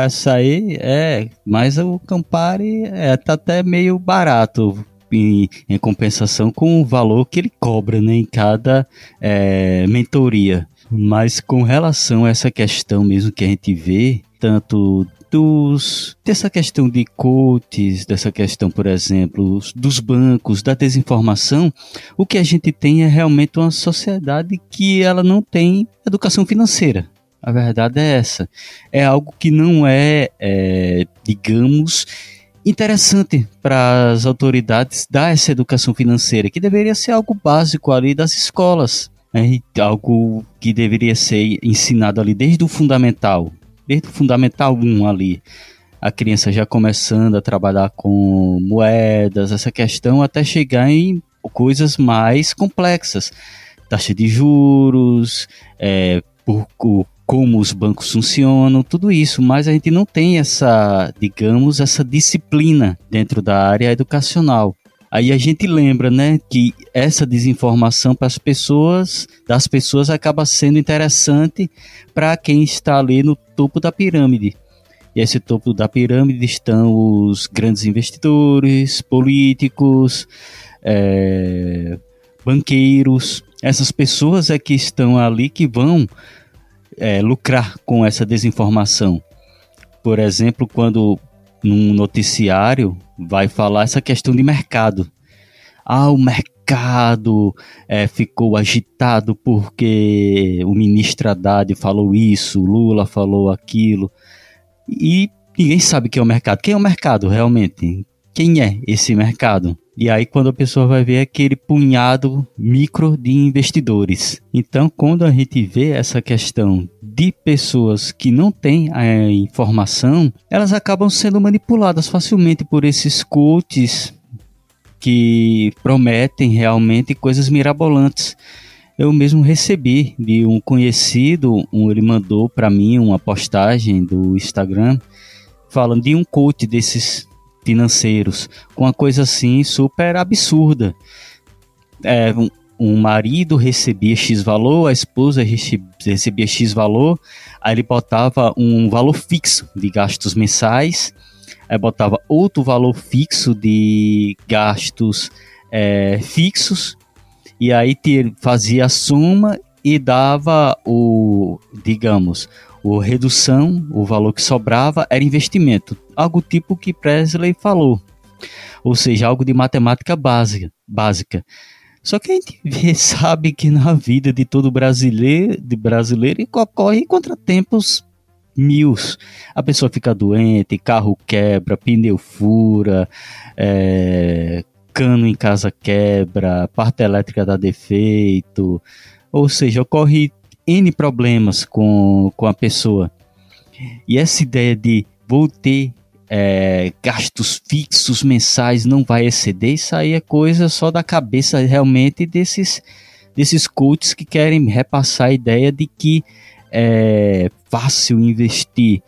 C: Essa aí é, mas o Campari é tá até meio barato em, em, compensação com o valor que ele cobra né, em cada é, mentoria. Mas com relação a essa questão mesmo que a gente vê, tanto dos, dessa questão de coaches, dessa questão, por exemplo, dos bancos, da desinformação, o que a gente tem é realmente uma sociedade que ela não tem educação financeira. A verdade é essa. É algo que não é, é digamos, interessante para as autoridades dar essa educação financeira, que deveria ser algo básico ali das escolas. Né? Algo que deveria ser ensinado ali desde o fundamental, desde o fundamental 1 ali. A criança já começando a trabalhar com moedas, essa questão, até chegar em coisas mais complexas. Taxa de juros, é, por, como os bancos funcionam, tudo isso, mas a gente não tem essa, digamos, essa disciplina dentro da área educacional. Aí a gente lembra, né, que essa desinformação para as pessoas, das pessoas acaba sendo interessante para quem está ali no topo da pirâmide. E esse topo da pirâmide estão os grandes investidores, políticos, é, banqueiros. Essas pessoas é que estão ali que vão é, lucrar com essa desinformação. Por exemplo, quando num noticiário vai falar essa questão de mercado. Ah, o mercado é, ficou agitado porque o ministro Haddad falou isso, Lula falou aquilo. E ninguém sabe quem é o mercado. Quem é o mercado realmente? Quem é esse mercado? E aí, quando a pessoa vai ver aquele punhado micro de investidores. Então, quando a gente vê essa questão de pessoas que não têm a informação, elas acabam sendo manipuladas facilmente por esses coaches que prometem realmente coisas mirabolantes. Eu mesmo recebi de um conhecido, um, ele mandou para mim uma postagem do Instagram falando de um coach desses financeiros, com uma coisa assim super absurda. É, um, um marido recebia X valor, a esposa recebia X valor, aí ele botava um valor fixo de gastos mensais, aí botava outro valor fixo de gastos é, fixos, e aí fazia a soma e dava o, digamos, o redução, o valor que sobrava era investimento, algo tipo que Presley falou, ou seja, algo de matemática básica. básica. Só que a gente vê, sabe que na vida de todo brasileiro, de brasileiro ocorre contratempos mil. A pessoa fica doente, carro quebra, pneu fura, é, cano em casa quebra, parte elétrica dá defeito, ou seja, ocorre N problemas com, com a pessoa. E essa ideia de vou ter é, gastos fixos mensais não vai exceder, isso aí é coisa só da cabeça realmente desses, desses coaches que querem repassar a ideia de que é fácil investir.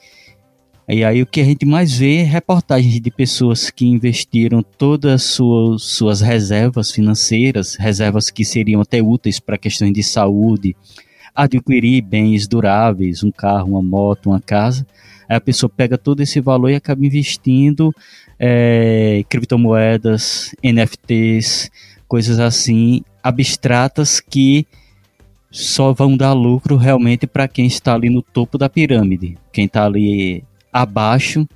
C: E aí o que a gente mais vê é reportagens de pessoas que investiram todas as suas, suas reservas financeiras, reservas que seriam até úteis para questões de saúde, adquirir bens duráveis, um carro, uma moto, uma casa. Aí a pessoa pega todo esse valor e acaba investindo é, criptomoedas, NFTs, coisas assim abstratas que só vão dar lucro realmente para quem está ali no topo da pirâmide. Quem está ali abaixo,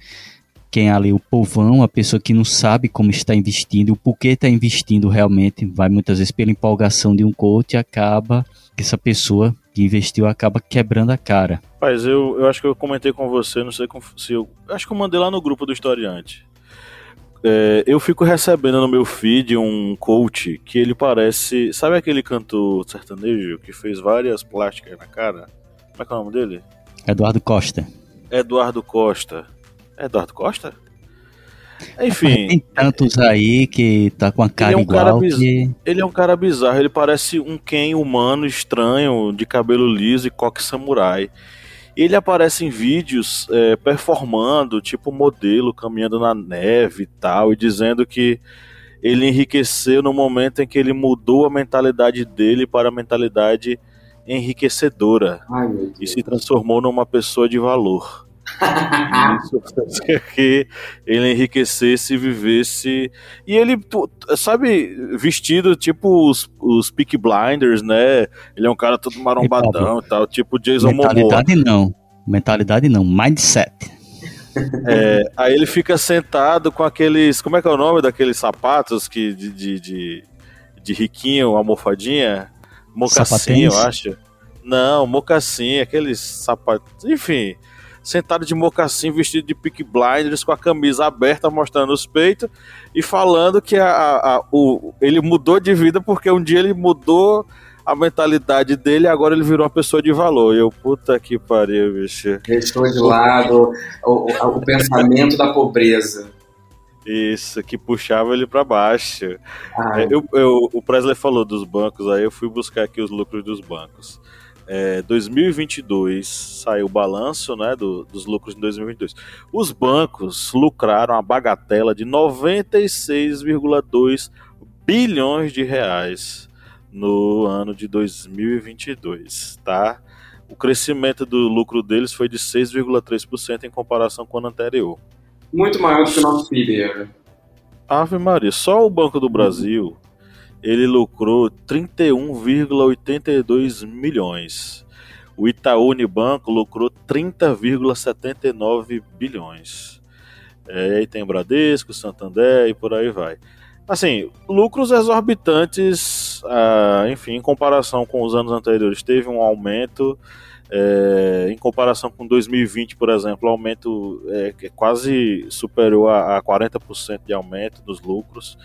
C: quem é ali o povão, a pessoa que não sabe como está investindo, o porquê está investindo realmente, vai muitas vezes pela empolgação de um coach e acaba que essa pessoa que investiu acaba quebrando a cara.
A: Mas eu, eu acho que eu comentei com você, não sei se eu. Acho que eu mandei lá no grupo do historiante. É, eu fico recebendo no meu feed um coach que ele parece. Sabe aquele cantor sertanejo que fez várias plásticas na cara? Como é que é o nome dele?
C: Eduardo Costa.
A: Eduardo Costa. É Eduardo Costa? Enfim.
C: Tem tantos aí que tá com a cara ele é um igual. Cara que...
A: Ele é um cara bizarro, ele parece um Ken humano estranho, de cabelo liso e coque samurai. Ele aparece em vídeos é, performando, tipo modelo, caminhando na neve e tal, e dizendo que ele enriqueceu no momento em que ele mudou a mentalidade dele para a mentalidade enriquecedora Ai, e se transformou numa pessoa de valor. Isso que ele enriquecesse e vivesse. E ele, sabe, vestido tipo os, os Peak Blinders, né? Ele é um cara todo marombadão e tal, tipo Jason
C: Momoa. Mentalidade não. Mentalidade não, mindset.
A: É, aí ele fica sentado com aqueles. Como é que é o nome daqueles sapatos que de, de, de, de riquinho, almofadinha? Mocassim, eu acho. Não, mocassim, aqueles sapatos. Enfim, sentado de mocassim, vestido de pick blinders, com a camisa aberta, mostrando os peitos e falando que a, a, o, ele mudou de vida porque um dia ele mudou a mentalidade dele e agora ele virou uma pessoa de valor. E eu, puta que pariu, bicho.
D: Deixou de lado o, o, o pensamento da pobreza.
A: Isso, que puxava ele para baixo. É, eu, eu, o Presley falou dos bancos, aí eu fui buscar aqui os lucros dos bancos. É, 2022 saiu o balanço né, do, dos lucros de 2022. Os bancos lucraram a bagatela de 96,2 bilhões de reais no ano de 2022, tá? O crescimento do lucro deles foi de 6,3% em comparação com o ano anterior.
D: Muito maior do que o nosso PIB.
A: Ave Maria, só o Banco do Brasil ele lucrou 31,82 milhões. O Itaú Unibanco lucrou 30,79 bilhões. É, aí tem Bradesco, Santander e por aí vai. Assim, lucros exorbitantes, ah, enfim, em comparação com os anos anteriores, teve um aumento. É, em comparação com 2020, por exemplo, o aumento é, é quase superou a, a 40% de aumento dos lucros.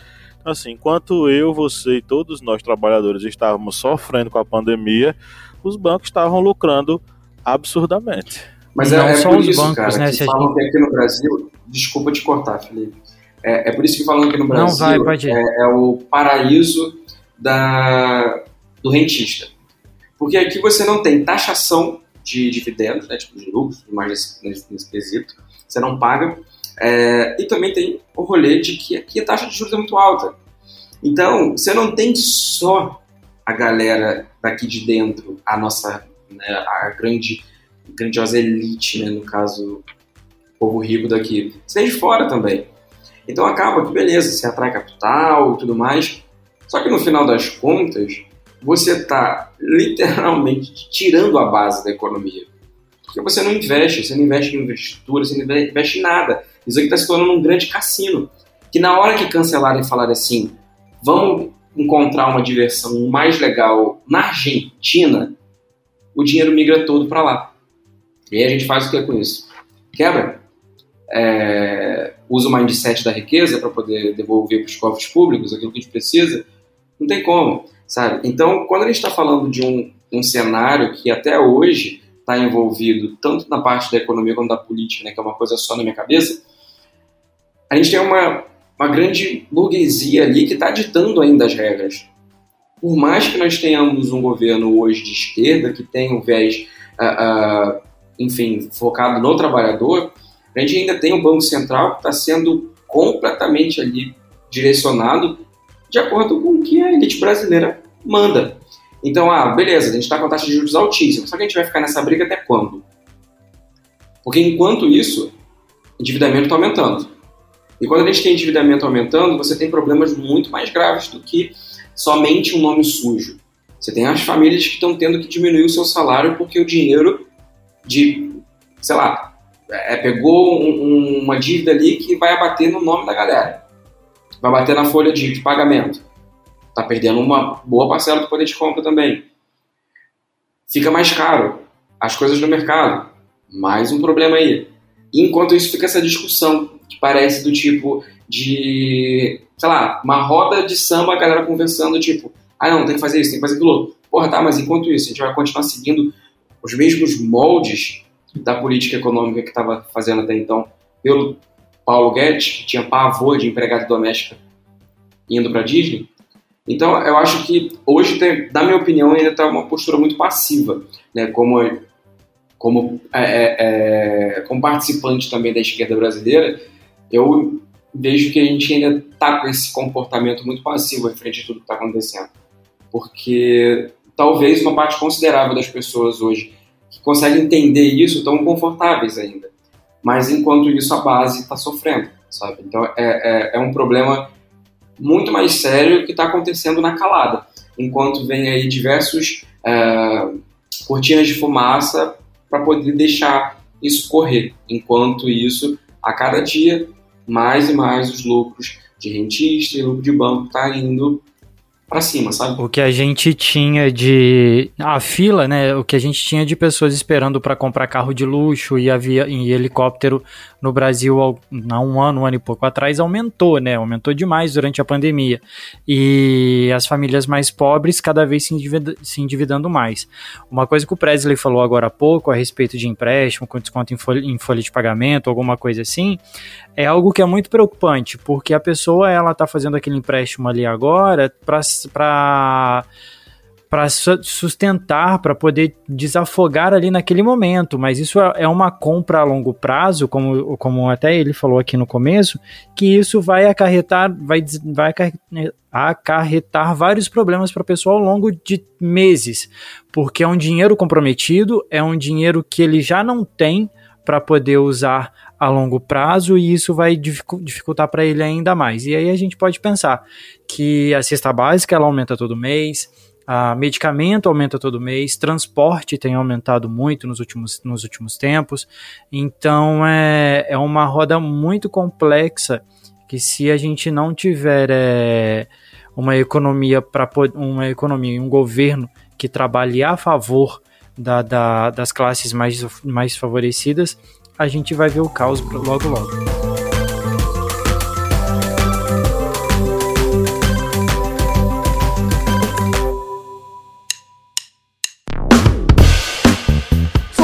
A: Assim, enquanto eu, você e todos nós trabalhadores estávamos sofrendo com a pandemia, os bancos estavam lucrando absurdamente.
D: Mas é, é por isso, bancos, cara, né, que falam gente... que aqui no Brasil... Desculpa te cortar, Felipe. É, é por isso que falam que no Brasil Não, vai, é, é, o paraíso da, do rentista. Porque aqui você não tem taxação de dividendos, né, tipo de lucros, mais nesse, nesse quesito. Você não paga. É, e também tem o rolê de que aqui a taxa de juros é muito alta. Então, você não tem só a galera daqui de dentro, a nossa, né, a grande, grandiosa elite, né, no caso, o povo rico daqui. Você tem de fora também. Então acaba que, beleza, você atrai capital e tudo mais, só que no final das contas, você está literalmente tirando a base da economia. Porque você não investe, você não investe em infraestrutura, você não investe em nada. Isso aqui está se tornando um grande cassino. Que na hora que cancelarem e falarem assim, vamos encontrar uma diversão mais legal na Argentina, o dinheiro migra todo para lá. E aí a gente faz o que com isso? Quebra. É, usa o mindset da riqueza para poder devolver para os cofres públicos aquilo que a gente precisa. Não tem como, sabe? Então, quando a gente está falando de um, um cenário que até hoje está envolvido tanto na parte da economia quanto da política, né, que é uma coisa só na minha cabeça, a gente tem uma, uma grande burguesia ali que está ditando ainda as regras. Por mais que nós tenhamos um governo hoje de esquerda, que tem um viés, uh, uh, enfim, focado no trabalhador, a gente ainda tem um Banco Central que está sendo completamente ali direcionado de acordo com o que a elite brasileira manda. Então, ah, beleza, a gente está com a taxa de juros altíssima, só que a gente vai ficar nessa briga até quando? Porque enquanto isso, o endividamento está aumentando. E quando a gente tem endividamento aumentando, você tem problemas muito mais graves do que somente um nome sujo. Você tem as famílias que estão tendo que diminuir o seu salário porque o dinheiro de, sei lá, é, pegou um, um, uma dívida ali que vai abater no nome da galera. Vai bater na folha de, de pagamento. Tá perdendo uma boa parcela do poder de compra também. Fica mais caro as coisas no mercado. Mais um problema aí. Enquanto isso fica essa discussão que parece do tipo de, sei lá, uma roda de samba, a galera conversando, tipo, ah não, tem que fazer isso, tem que fazer aquilo. Porra, tá, mas enquanto isso, a gente vai continuar seguindo os mesmos moldes da política econômica que estava fazendo até então pelo Paulo Guedes, que tinha pavor de empregada doméstica indo para Disney. Então, eu acho que hoje, tem, na minha opinião, ainda está uma postura muito passiva, né? Como, como, é, é, é, como participante também da esquerda brasileira, eu vejo que a gente ainda está com esse comportamento muito passivo em frente a tudo que está acontecendo. Porque talvez uma parte considerável das pessoas hoje que conseguem entender isso estão confortáveis ainda. Mas enquanto isso, a base está sofrendo, sabe? Então é, é, é, um problema muito mais sério que está acontecendo na calada. Enquanto vem aí diversos é, cortinas de fumaça para poder deixar isso correr. Enquanto isso, a cada dia, mais e mais os lucros de rentista e lucro de banco está indo para cima, sabe?
B: O que a gente tinha de a fila, né? O que a gente tinha de pessoas esperando para comprar carro de luxo e havia em helicóptero no Brasil há um ano, um ano e pouco atrás aumentou, né? Aumentou demais durante a pandemia e as famílias mais pobres cada vez se, endivid se endividando mais. Uma coisa que o Presley falou agora há pouco a respeito de empréstimo com desconto em folha, em folha de pagamento, alguma coisa assim, é algo que é muito preocupante porque a pessoa ela tá fazendo aquele empréstimo ali agora para para para sustentar, para poder desafogar ali naquele momento, mas isso é, é uma compra a longo prazo, como, como até ele falou aqui no começo, que isso vai acarretar, vai, vai acarretar vários problemas para a pessoa ao longo de meses, porque é um dinheiro comprometido, é um dinheiro que ele já não tem para poder usar a longo prazo e isso vai dificultar para ele ainda mais. E aí a gente pode pensar que a cesta básica ela aumenta todo mês, a medicamento aumenta todo mês, transporte tem aumentado muito nos últimos, nos últimos tempos, então é, é uma roda muito complexa que se a gente não tiver é, uma economia para uma economia um governo que trabalhe a favor da, da, das classes mais, mais favorecidas, a gente vai ver o caos logo logo.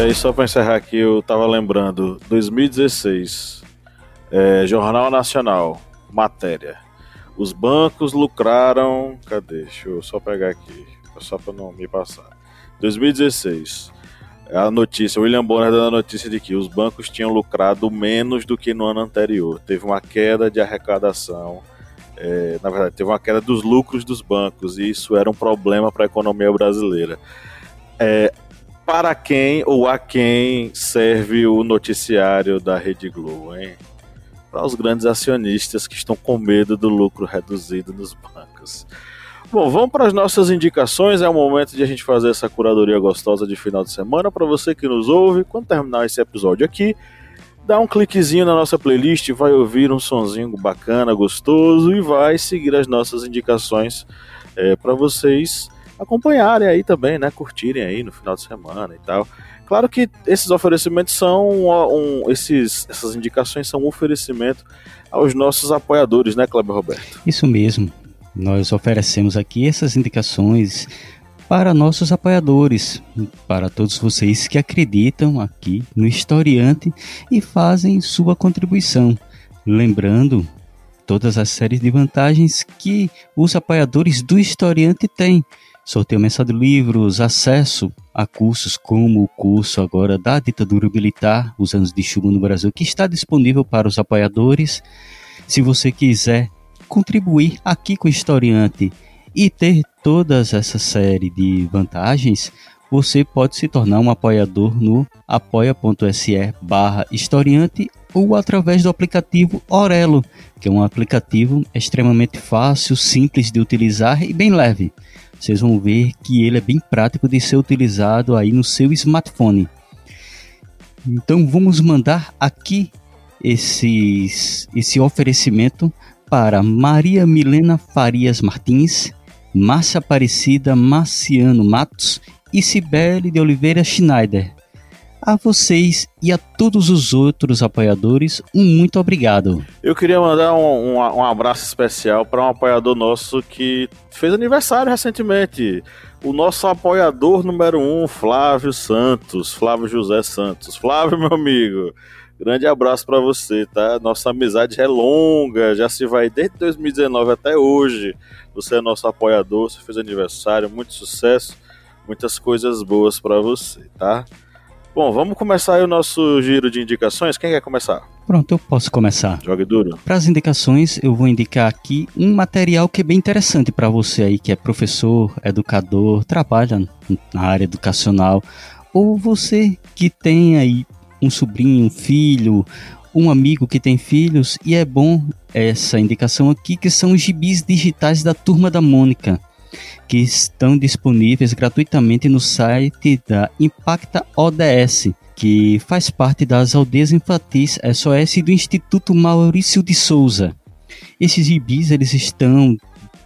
A: Aí, só para encerrar aqui, eu tava lembrando, 2016, é, Jornal Nacional, matéria. Os bancos lucraram. Cadê? Deixa eu só pegar aqui, só para não me passar. 2016. A notícia, William Bonner dando a notícia de que os bancos tinham lucrado menos do que no ano anterior. Teve uma queda de arrecadação É, na verdade, teve uma queda dos lucros dos bancos e isso era um problema para a economia brasileira. É, para quem ou a quem serve o noticiário da Rede Globo, hein? Para os grandes acionistas que estão com medo do lucro reduzido nos bancos. Bom, vamos para as nossas indicações. É o momento de a gente fazer essa curadoria gostosa de final de semana. Para você que nos ouve, quando terminar esse episódio aqui, dá um cliquezinho na nossa playlist, vai ouvir um sonzinho bacana, gostoso e vai seguir as nossas indicações é, para vocês acompanharem aí também, né? Curtirem aí no final de semana e tal. Claro que esses oferecimentos são um, esses, essas indicações são um oferecimento aos nossos apoiadores, né, Cleber Roberto?
C: Isso mesmo. Nós oferecemos aqui essas indicações para nossos apoiadores, para todos vocês que acreditam aqui no historiante e fazem sua contribuição. Lembrando todas as séries de vantagens que os apoiadores do historiante têm sorteio mensal de livros, acesso a cursos como o curso agora da ditadura militar, os anos de chumbo no Brasil, que está disponível para os apoiadores. Se você quiser contribuir aqui com o historiante e ter todas essa série de vantagens, você pode se tornar um apoiador no apoia.se barra historiante ou através do aplicativo Orelo, que é um aplicativo extremamente fácil, simples de utilizar e bem leve vocês vão ver que ele é bem prático de ser utilizado aí no seu smartphone. Então vamos mandar aqui esses, esse oferecimento para Maria Milena Farias Martins, Márcia Aparecida Marciano Matos e Cibele de Oliveira Schneider. A vocês e a todos os outros apoiadores, um muito obrigado.
A: Eu queria mandar um, um, um abraço especial para um apoiador nosso que fez aniversário recentemente. O nosso apoiador número um, Flávio Santos, Flávio José Santos. Flávio, meu amigo, grande abraço para você, tá? Nossa amizade é longa, já se vai desde 2019 até hoje. Você é nosso apoiador, você fez aniversário, muito sucesso, muitas coisas boas para você, tá? Bom, vamos começar aí o nosso giro de indicações. Quem quer começar?
C: Pronto, eu posso começar.
A: Jogue duro.
C: Para as indicações, eu vou indicar aqui um material que é bem interessante para você aí que é professor, educador, trabalha na área educacional, ou você que tem aí um sobrinho, um filho, um amigo que tem filhos, e é bom essa indicação aqui que são os gibis digitais da Turma da Mônica que estão disponíveis gratuitamente no site da Impacta ODS, que faz parte das aldeias infantis SOS do Instituto Maurício de Souza. Esses gibis eles estão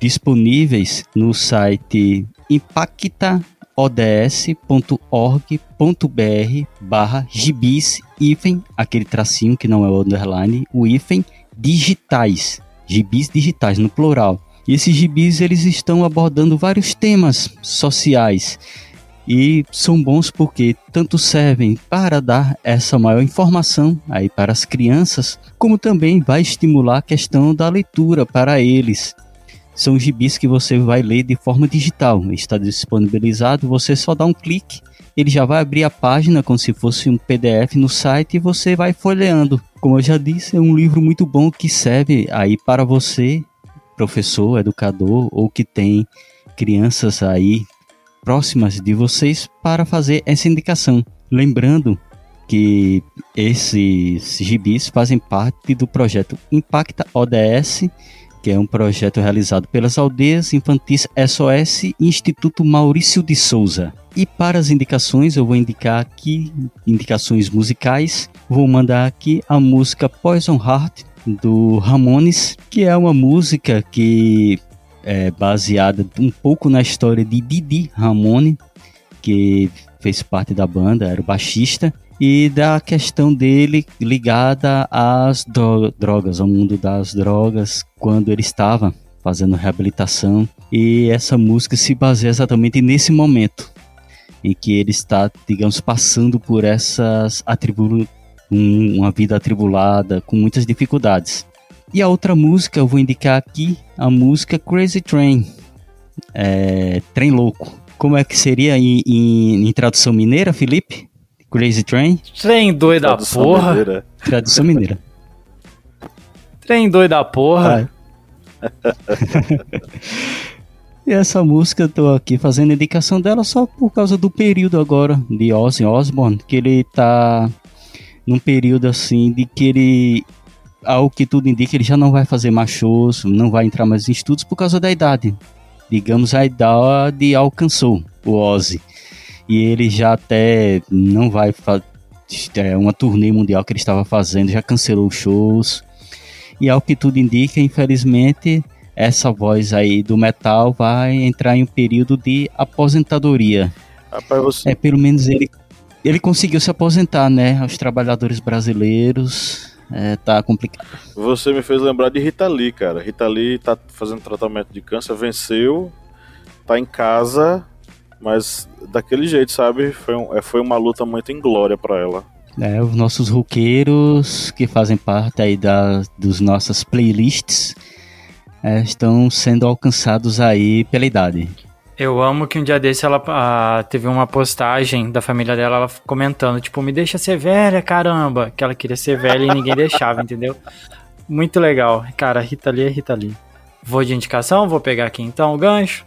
C: disponíveis no site impactaods.org.br barra gibis hífen, aquele tracinho que não é o underline, o hífen digitais, gibis digitais no plural. E esses gibis eles estão abordando vários temas sociais e são bons porque tanto servem para dar essa maior informação aí para as crianças, como também vai estimular a questão da leitura para eles. São gibis que você vai ler de forma digital, está disponibilizado, você só dá um clique, ele já vai abrir a página como se fosse um PDF no site e você vai folheando. Como eu já disse, é um livro muito bom que serve aí para você professor, educador ou que tem crianças aí próximas de vocês para fazer essa indicação. Lembrando que esses gibis fazem parte do projeto Impacta ODS, que é um projeto realizado pelas aldeias infantis SOS e Instituto Maurício de Souza. E para as indicações, eu vou indicar aqui indicações musicais. Vou mandar aqui a música Poison Heart do Ramones, que é uma música que é baseada um pouco na história de Didi Ramone, que fez parte da banda, era o baixista, e da questão dele ligada às drogas, ao mundo das drogas, quando ele estava fazendo reabilitação. E essa música se baseia exatamente nesse momento em que ele está, digamos, passando por essas atribuições um, uma vida atribulada, com muitas dificuldades. E a outra música eu vou indicar aqui, a música Crazy Train, é, Trem Louco. Como é que seria em, em, em tradução mineira, Felipe? Crazy Train?
B: Trem doido da porra.
C: Mineira. Tradução mineira.
B: Trem doido da porra.
C: e essa música, eu tô aqui fazendo indicação dela só por causa do período agora de Ozzy Osbourne, que ele tá num período assim de que ele ao que tudo indica, ele já não vai fazer mais shows, não vai entrar mais em estudos por causa da idade. Digamos, a idade alcançou o Ozzy. E ele já até não vai fazer é, uma turnê mundial que ele estava fazendo, já cancelou shows. E ao que tudo indica, infelizmente, essa voz aí do metal vai entrar em um período de aposentadoria.
A: Rapaz, você...
C: É, pelo menos ele, ele conseguiu se aposentar, né? Aos trabalhadores brasileiros é, tá complicado.
A: Você me fez lembrar de Rita Lee, cara. Rita Lee tá fazendo tratamento de câncer, venceu, tá em casa, mas daquele jeito, sabe? Foi, um, é, foi uma luta muito inglória para ela.
C: É, os nossos roqueiros que fazem parte aí da, dos nossas playlists é, estão sendo alcançados aí pela idade.
B: Eu amo que um dia desse ela teve uma postagem da família dela ela comentando, tipo, me deixa ser velha, caramba. Que ela queria ser velha e ninguém deixava, entendeu? Muito legal. Cara, Rita Lee é Rita Lee. Vou de indicação, vou pegar aqui então o gancho.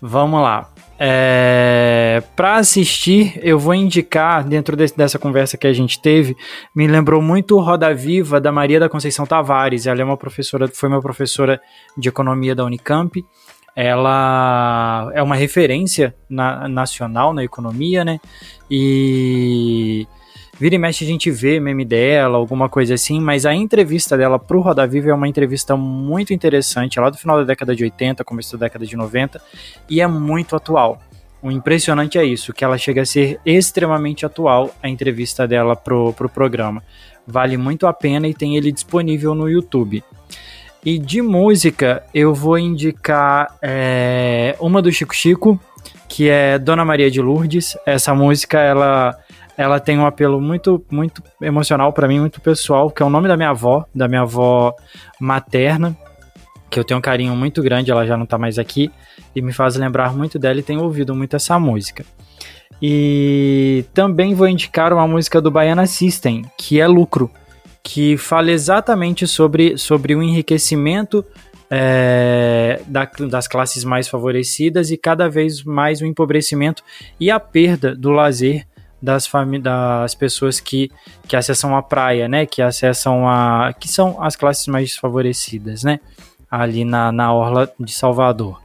B: Vamos lá. É, para assistir, eu vou indicar, dentro desse, dessa conversa que a gente teve, me lembrou muito Roda Viva da Maria da Conceição Tavares. Ela é uma professora, foi uma professora de economia da Unicamp ela é uma referência na, nacional na economia, né? E vira e mexe a gente vê meme dela, alguma coisa assim, mas a entrevista dela pro Roda Viva é uma entrevista muito interessante, lá do final da década de 80, começo da década de 90, e é muito atual. O impressionante é isso, que ela chega a ser extremamente atual, a entrevista dela pro, pro programa. Vale muito a pena e tem ele disponível no YouTube. E de música, eu vou indicar é, uma do Chico Chico, que é Dona Maria de Lourdes. Essa música, ela, ela tem um apelo muito, muito emocional para mim, muito pessoal, que é o nome da minha avó, da minha avó materna, que eu tenho um carinho muito grande, ela já não tá mais aqui, e me faz lembrar muito dela e tenho ouvido muito essa música. E também vou indicar uma música do Baiana System, que é Lucro que fala exatamente sobre, sobre o enriquecimento é, da, das classes mais favorecidas e cada vez mais o empobrecimento e a perda do lazer das, das pessoas que, que acessam a praia, né? Que acessam a. que são as classes mais favorecidas, né? Ali na, na Orla de Salvador.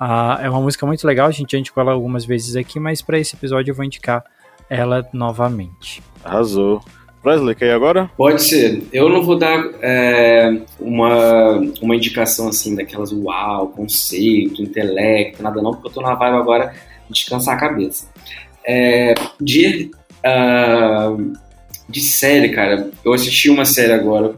B: Ah, é uma música muito legal, a gente já indicou ela algumas vezes aqui, mas para esse episódio eu vou indicar ela novamente.
A: Arrasou. Wesley, quer ir agora?
D: Pode ser. Eu não vou dar é, uma, uma indicação assim daquelas uau, conceito, intelecto, nada não, porque eu tô na vibe agora de descansar a cabeça. É, de, uh, de série, cara, eu assisti uma série agora,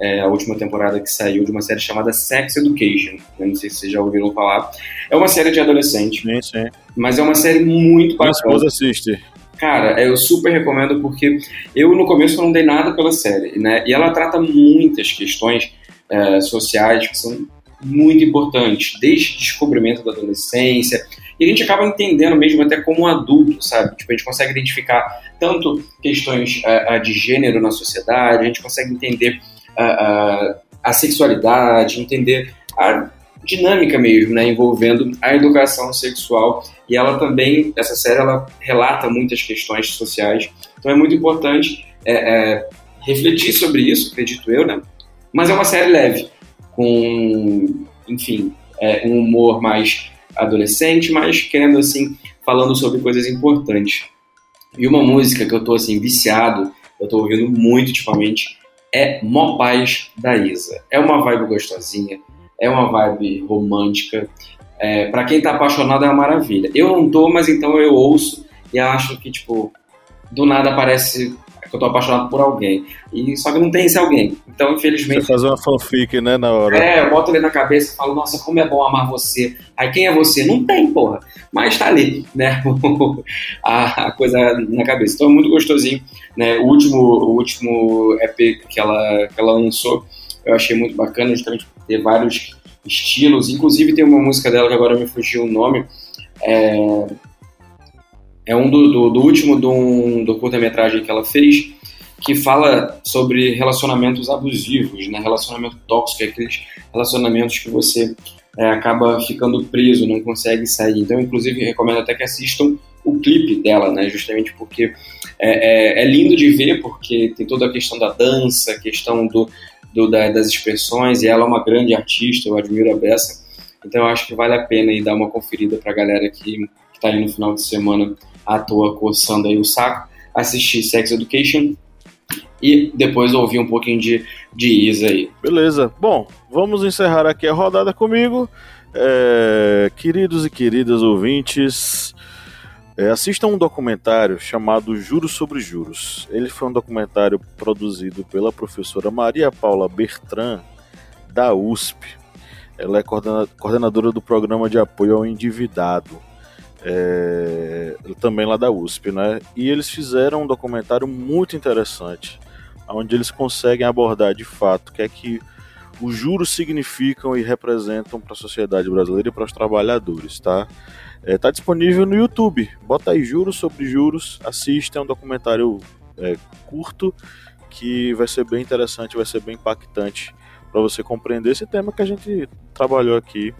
D: é, a última temporada que saiu, de uma série chamada Sex Education. Eu não sei se vocês já ouviram falar. É uma série de adolescente.
A: Sim, sim.
D: Mas é uma série muito
A: bacana. Minha esposa assiste.
D: Cara, eu super recomendo porque eu no começo não dei nada pela série, né? E ela trata muitas questões é, sociais que são muito importantes, desde o descobrimento da adolescência, e a gente acaba entendendo mesmo até como adulto, sabe? Tipo, a gente consegue identificar tanto questões uh, de gênero na sociedade, a gente consegue entender uh, uh, a sexualidade, entender a dinâmica mesmo, né, envolvendo a educação sexual e ela também, essa série, ela relata muitas questões sociais, então é muito importante é, é, refletir sobre isso, acredito eu, né, mas é uma série leve, com, enfim, é, um humor mais adolescente, mas querendo, assim, falando sobre coisas importantes. E uma música que eu tô, assim, viciado, eu tô ouvindo muito ultimamente, é Mó Paz da Isa. É uma vibe gostosinha, é uma vibe romântica. É, para quem tá apaixonado é uma maravilha. Eu não tô, mas então eu ouço e acho que, tipo, do nada parece que eu tô apaixonado por alguém. E só que não tem esse alguém. Então, infelizmente.
A: Você fazer uma fanfic, né, na hora.
D: É, eu boto ali na cabeça e falo, nossa, como é bom amar você. Aí quem é você? Não tem, porra. Mas tá ali, né? a, a, coisa na cabeça. Então é muito gostosinho. Né? O último, o último EP que ela, que ela lançou eu achei muito bacana, justamente ter vários estilos. Inclusive tem uma música dela que agora me fugiu o nome. É, é um do, do, do último do, do curta-metragem que ela fez, que fala sobre relacionamentos abusivos, né? relacionamento tóxico, aqueles relacionamentos que você é, acaba ficando preso, não consegue sair. Então, inclusive, recomendo até que assistam o clipe dela, né? justamente porque é, é, é lindo de ver, porque tem toda a questão da dança, questão do, do da, das expressões, e ela é uma grande artista, eu admiro a Bessa. Então, eu acho que vale a pena aí dar uma conferida para a galera que está aí no final de semana à toa coçando aí o saco, assistir Sex Education e depois ouvir um pouquinho de, de Isa aí.
A: Beleza. Bom, vamos encerrar aqui a rodada comigo. É, queridos e queridas ouvintes, é, assistam um documentário chamado Juros sobre Juros. Ele foi um documentário produzido pela professora Maria Paula Bertrand, da USP. Ela é coordenadora do programa de apoio ao endividado é, também lá da USP, né? E eles fizeram um documentário muito interessante, onde eles conseguem abordar de fato o que é que os juros significam e representam para a sociedade brasileira e para os trabalhadores, tá? É, tá disponível no YouTube. Bota aí juros sobre juros, assista, é um documentário é, curto que vai ser bem interessante, vai ser bem impactante para você compreender esse tema que a gente trabalhou aqui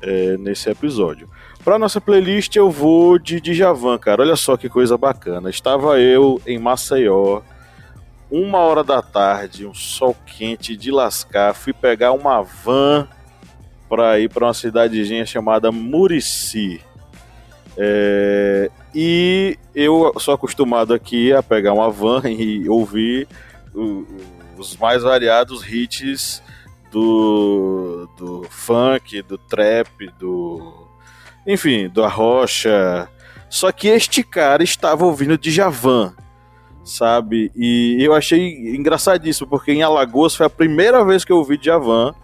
A: é, nesse episódio. Para nossa playlist eu vou de Djavan, cara. Olha só que coisa bacana. Estava eu em Maceió, uma hora da tarde, um sol quente de lascar. Fui pegar uma van para ir para uma cidadezinha chamada Murici. É, e eu sou acostumado aqui a pegar uma van e ouvir os mais variados hits do, do funk, do trap, do enfim, do Arrocha. Só que este cara estava ouvindo Djavan, sabe? E eu achei engraçadíssimo, porque em Alagoas foi a primeira vez que eu ouvi Djavan,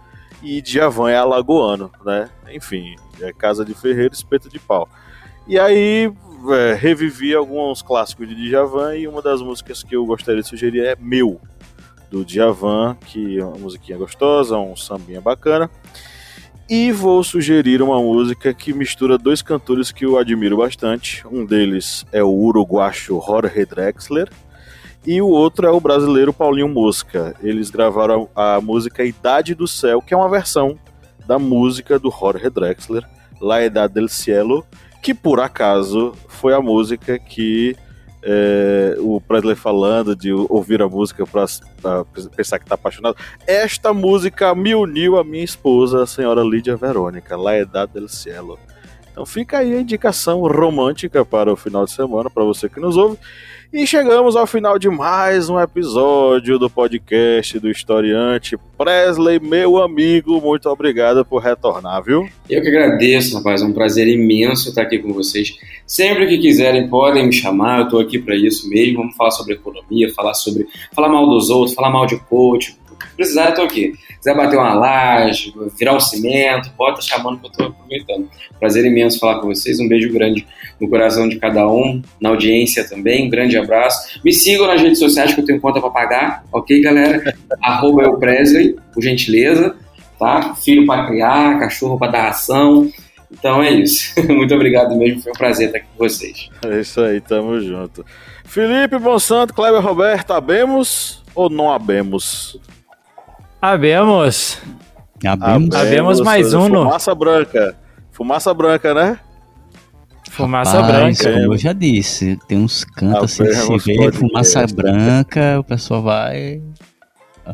A: e Djavan é alagoano, né? Enfim, é casa de ferreiro, espeto de pau. E aí é, revivi alguns clássicos de Djavan e uma das músicas que eu gostaria de sugerir é Meu, do Djavan, que é uma musiquinha gostosa, um sambinha bacana. E vou sugerir uma música que mistura dois cantores que eu admiro bastante. Um deles é o uruguacho Jorge Drexler e o outro é o brasileiro Paulinho Mosca. Eles gravaram a música Idade do Céu, que é uma versão da música do Jorge Drexler, La Edad del Cielo, que por acaso foi a música que é, o Presley falando de ouvir a música para pensar que está apaixonado. Esta música me uniu a minha esposa, a senhora Lídia Verônica, La Edad del Cielo. Então fica aí a indicação romântica para o final de semana, para você que nos ouve. E chegamos ao final de mais um episódio do podcast do Historiante. Presley, meu amigo, muito obrigado por retornar, viu?
D: Eu que agradeço, rapaz. É um prazer imenso estar aqui com vocês. Sempre que quiserem, podem me chamar. Eu estou aqui para isso mesmo. Vamos falar sobre economia, falar sobre. falar mal dos outros, falar mal de coach. Precisar, eu estou aqui quiser bater uma laje, virar um cimento, pode estar chamando que eu estou aproveitando. Prazer imenso falar com vocês, um beijo grande no coração de cada um, na audiência também, um grande abraço. Me sigam nas redes sociais que eu tenho conta para pagar, ok, galera? Arroba Presley, por gentileza, tá? Filho para criar, cachorro para dar ração. Então é isso. Muito obrigado mesmo, foi um prazer estar aqui com vocês.
A: É isso aí, tamo junto. Felipe Bonsanto, Kleber Roberto, abemos ou não abemos?
B: Abemos.
C: Abemos.
B: Abemos mais um no.
A: Fumaça branca. Fumaça branca, né?
B: Fumaça
C: Rapaz,
B: branca.
C: Como eu já disse, tem uns cantos assim, se
A: Abemos
C: vê fumaça branca, o pessoal vai.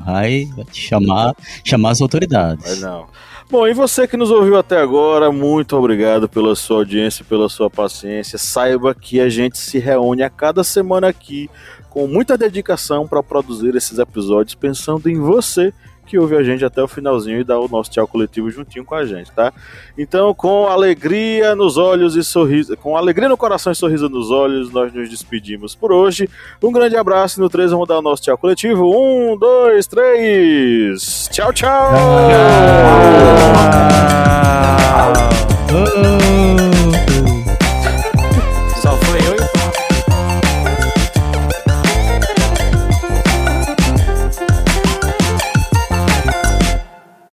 C: Vai, chamar, chamar as
A: Mas
C: autoridades.
A: não. Bom, e você que nos ouviu até agora, muito obrigado pela sua audiência, pela sua paciência. Saiba que a gente se reúne a cada semana aqui com muita dedicação para produzir esses episódios, pensando em você que ouve a gente até o finalzinho e dá o nosso tchau coletivo juntinho com a gente, tá? Então, com alegria nos olhos e sorriso, com alegria no coração e sorriso nos olhos, nós nos despedimos por hoje. Um grande abraço e no 3 vamos dar o nosso tchau coletivo. Um, dois, três. Tchau, tchau! tchau. tchau. tchau.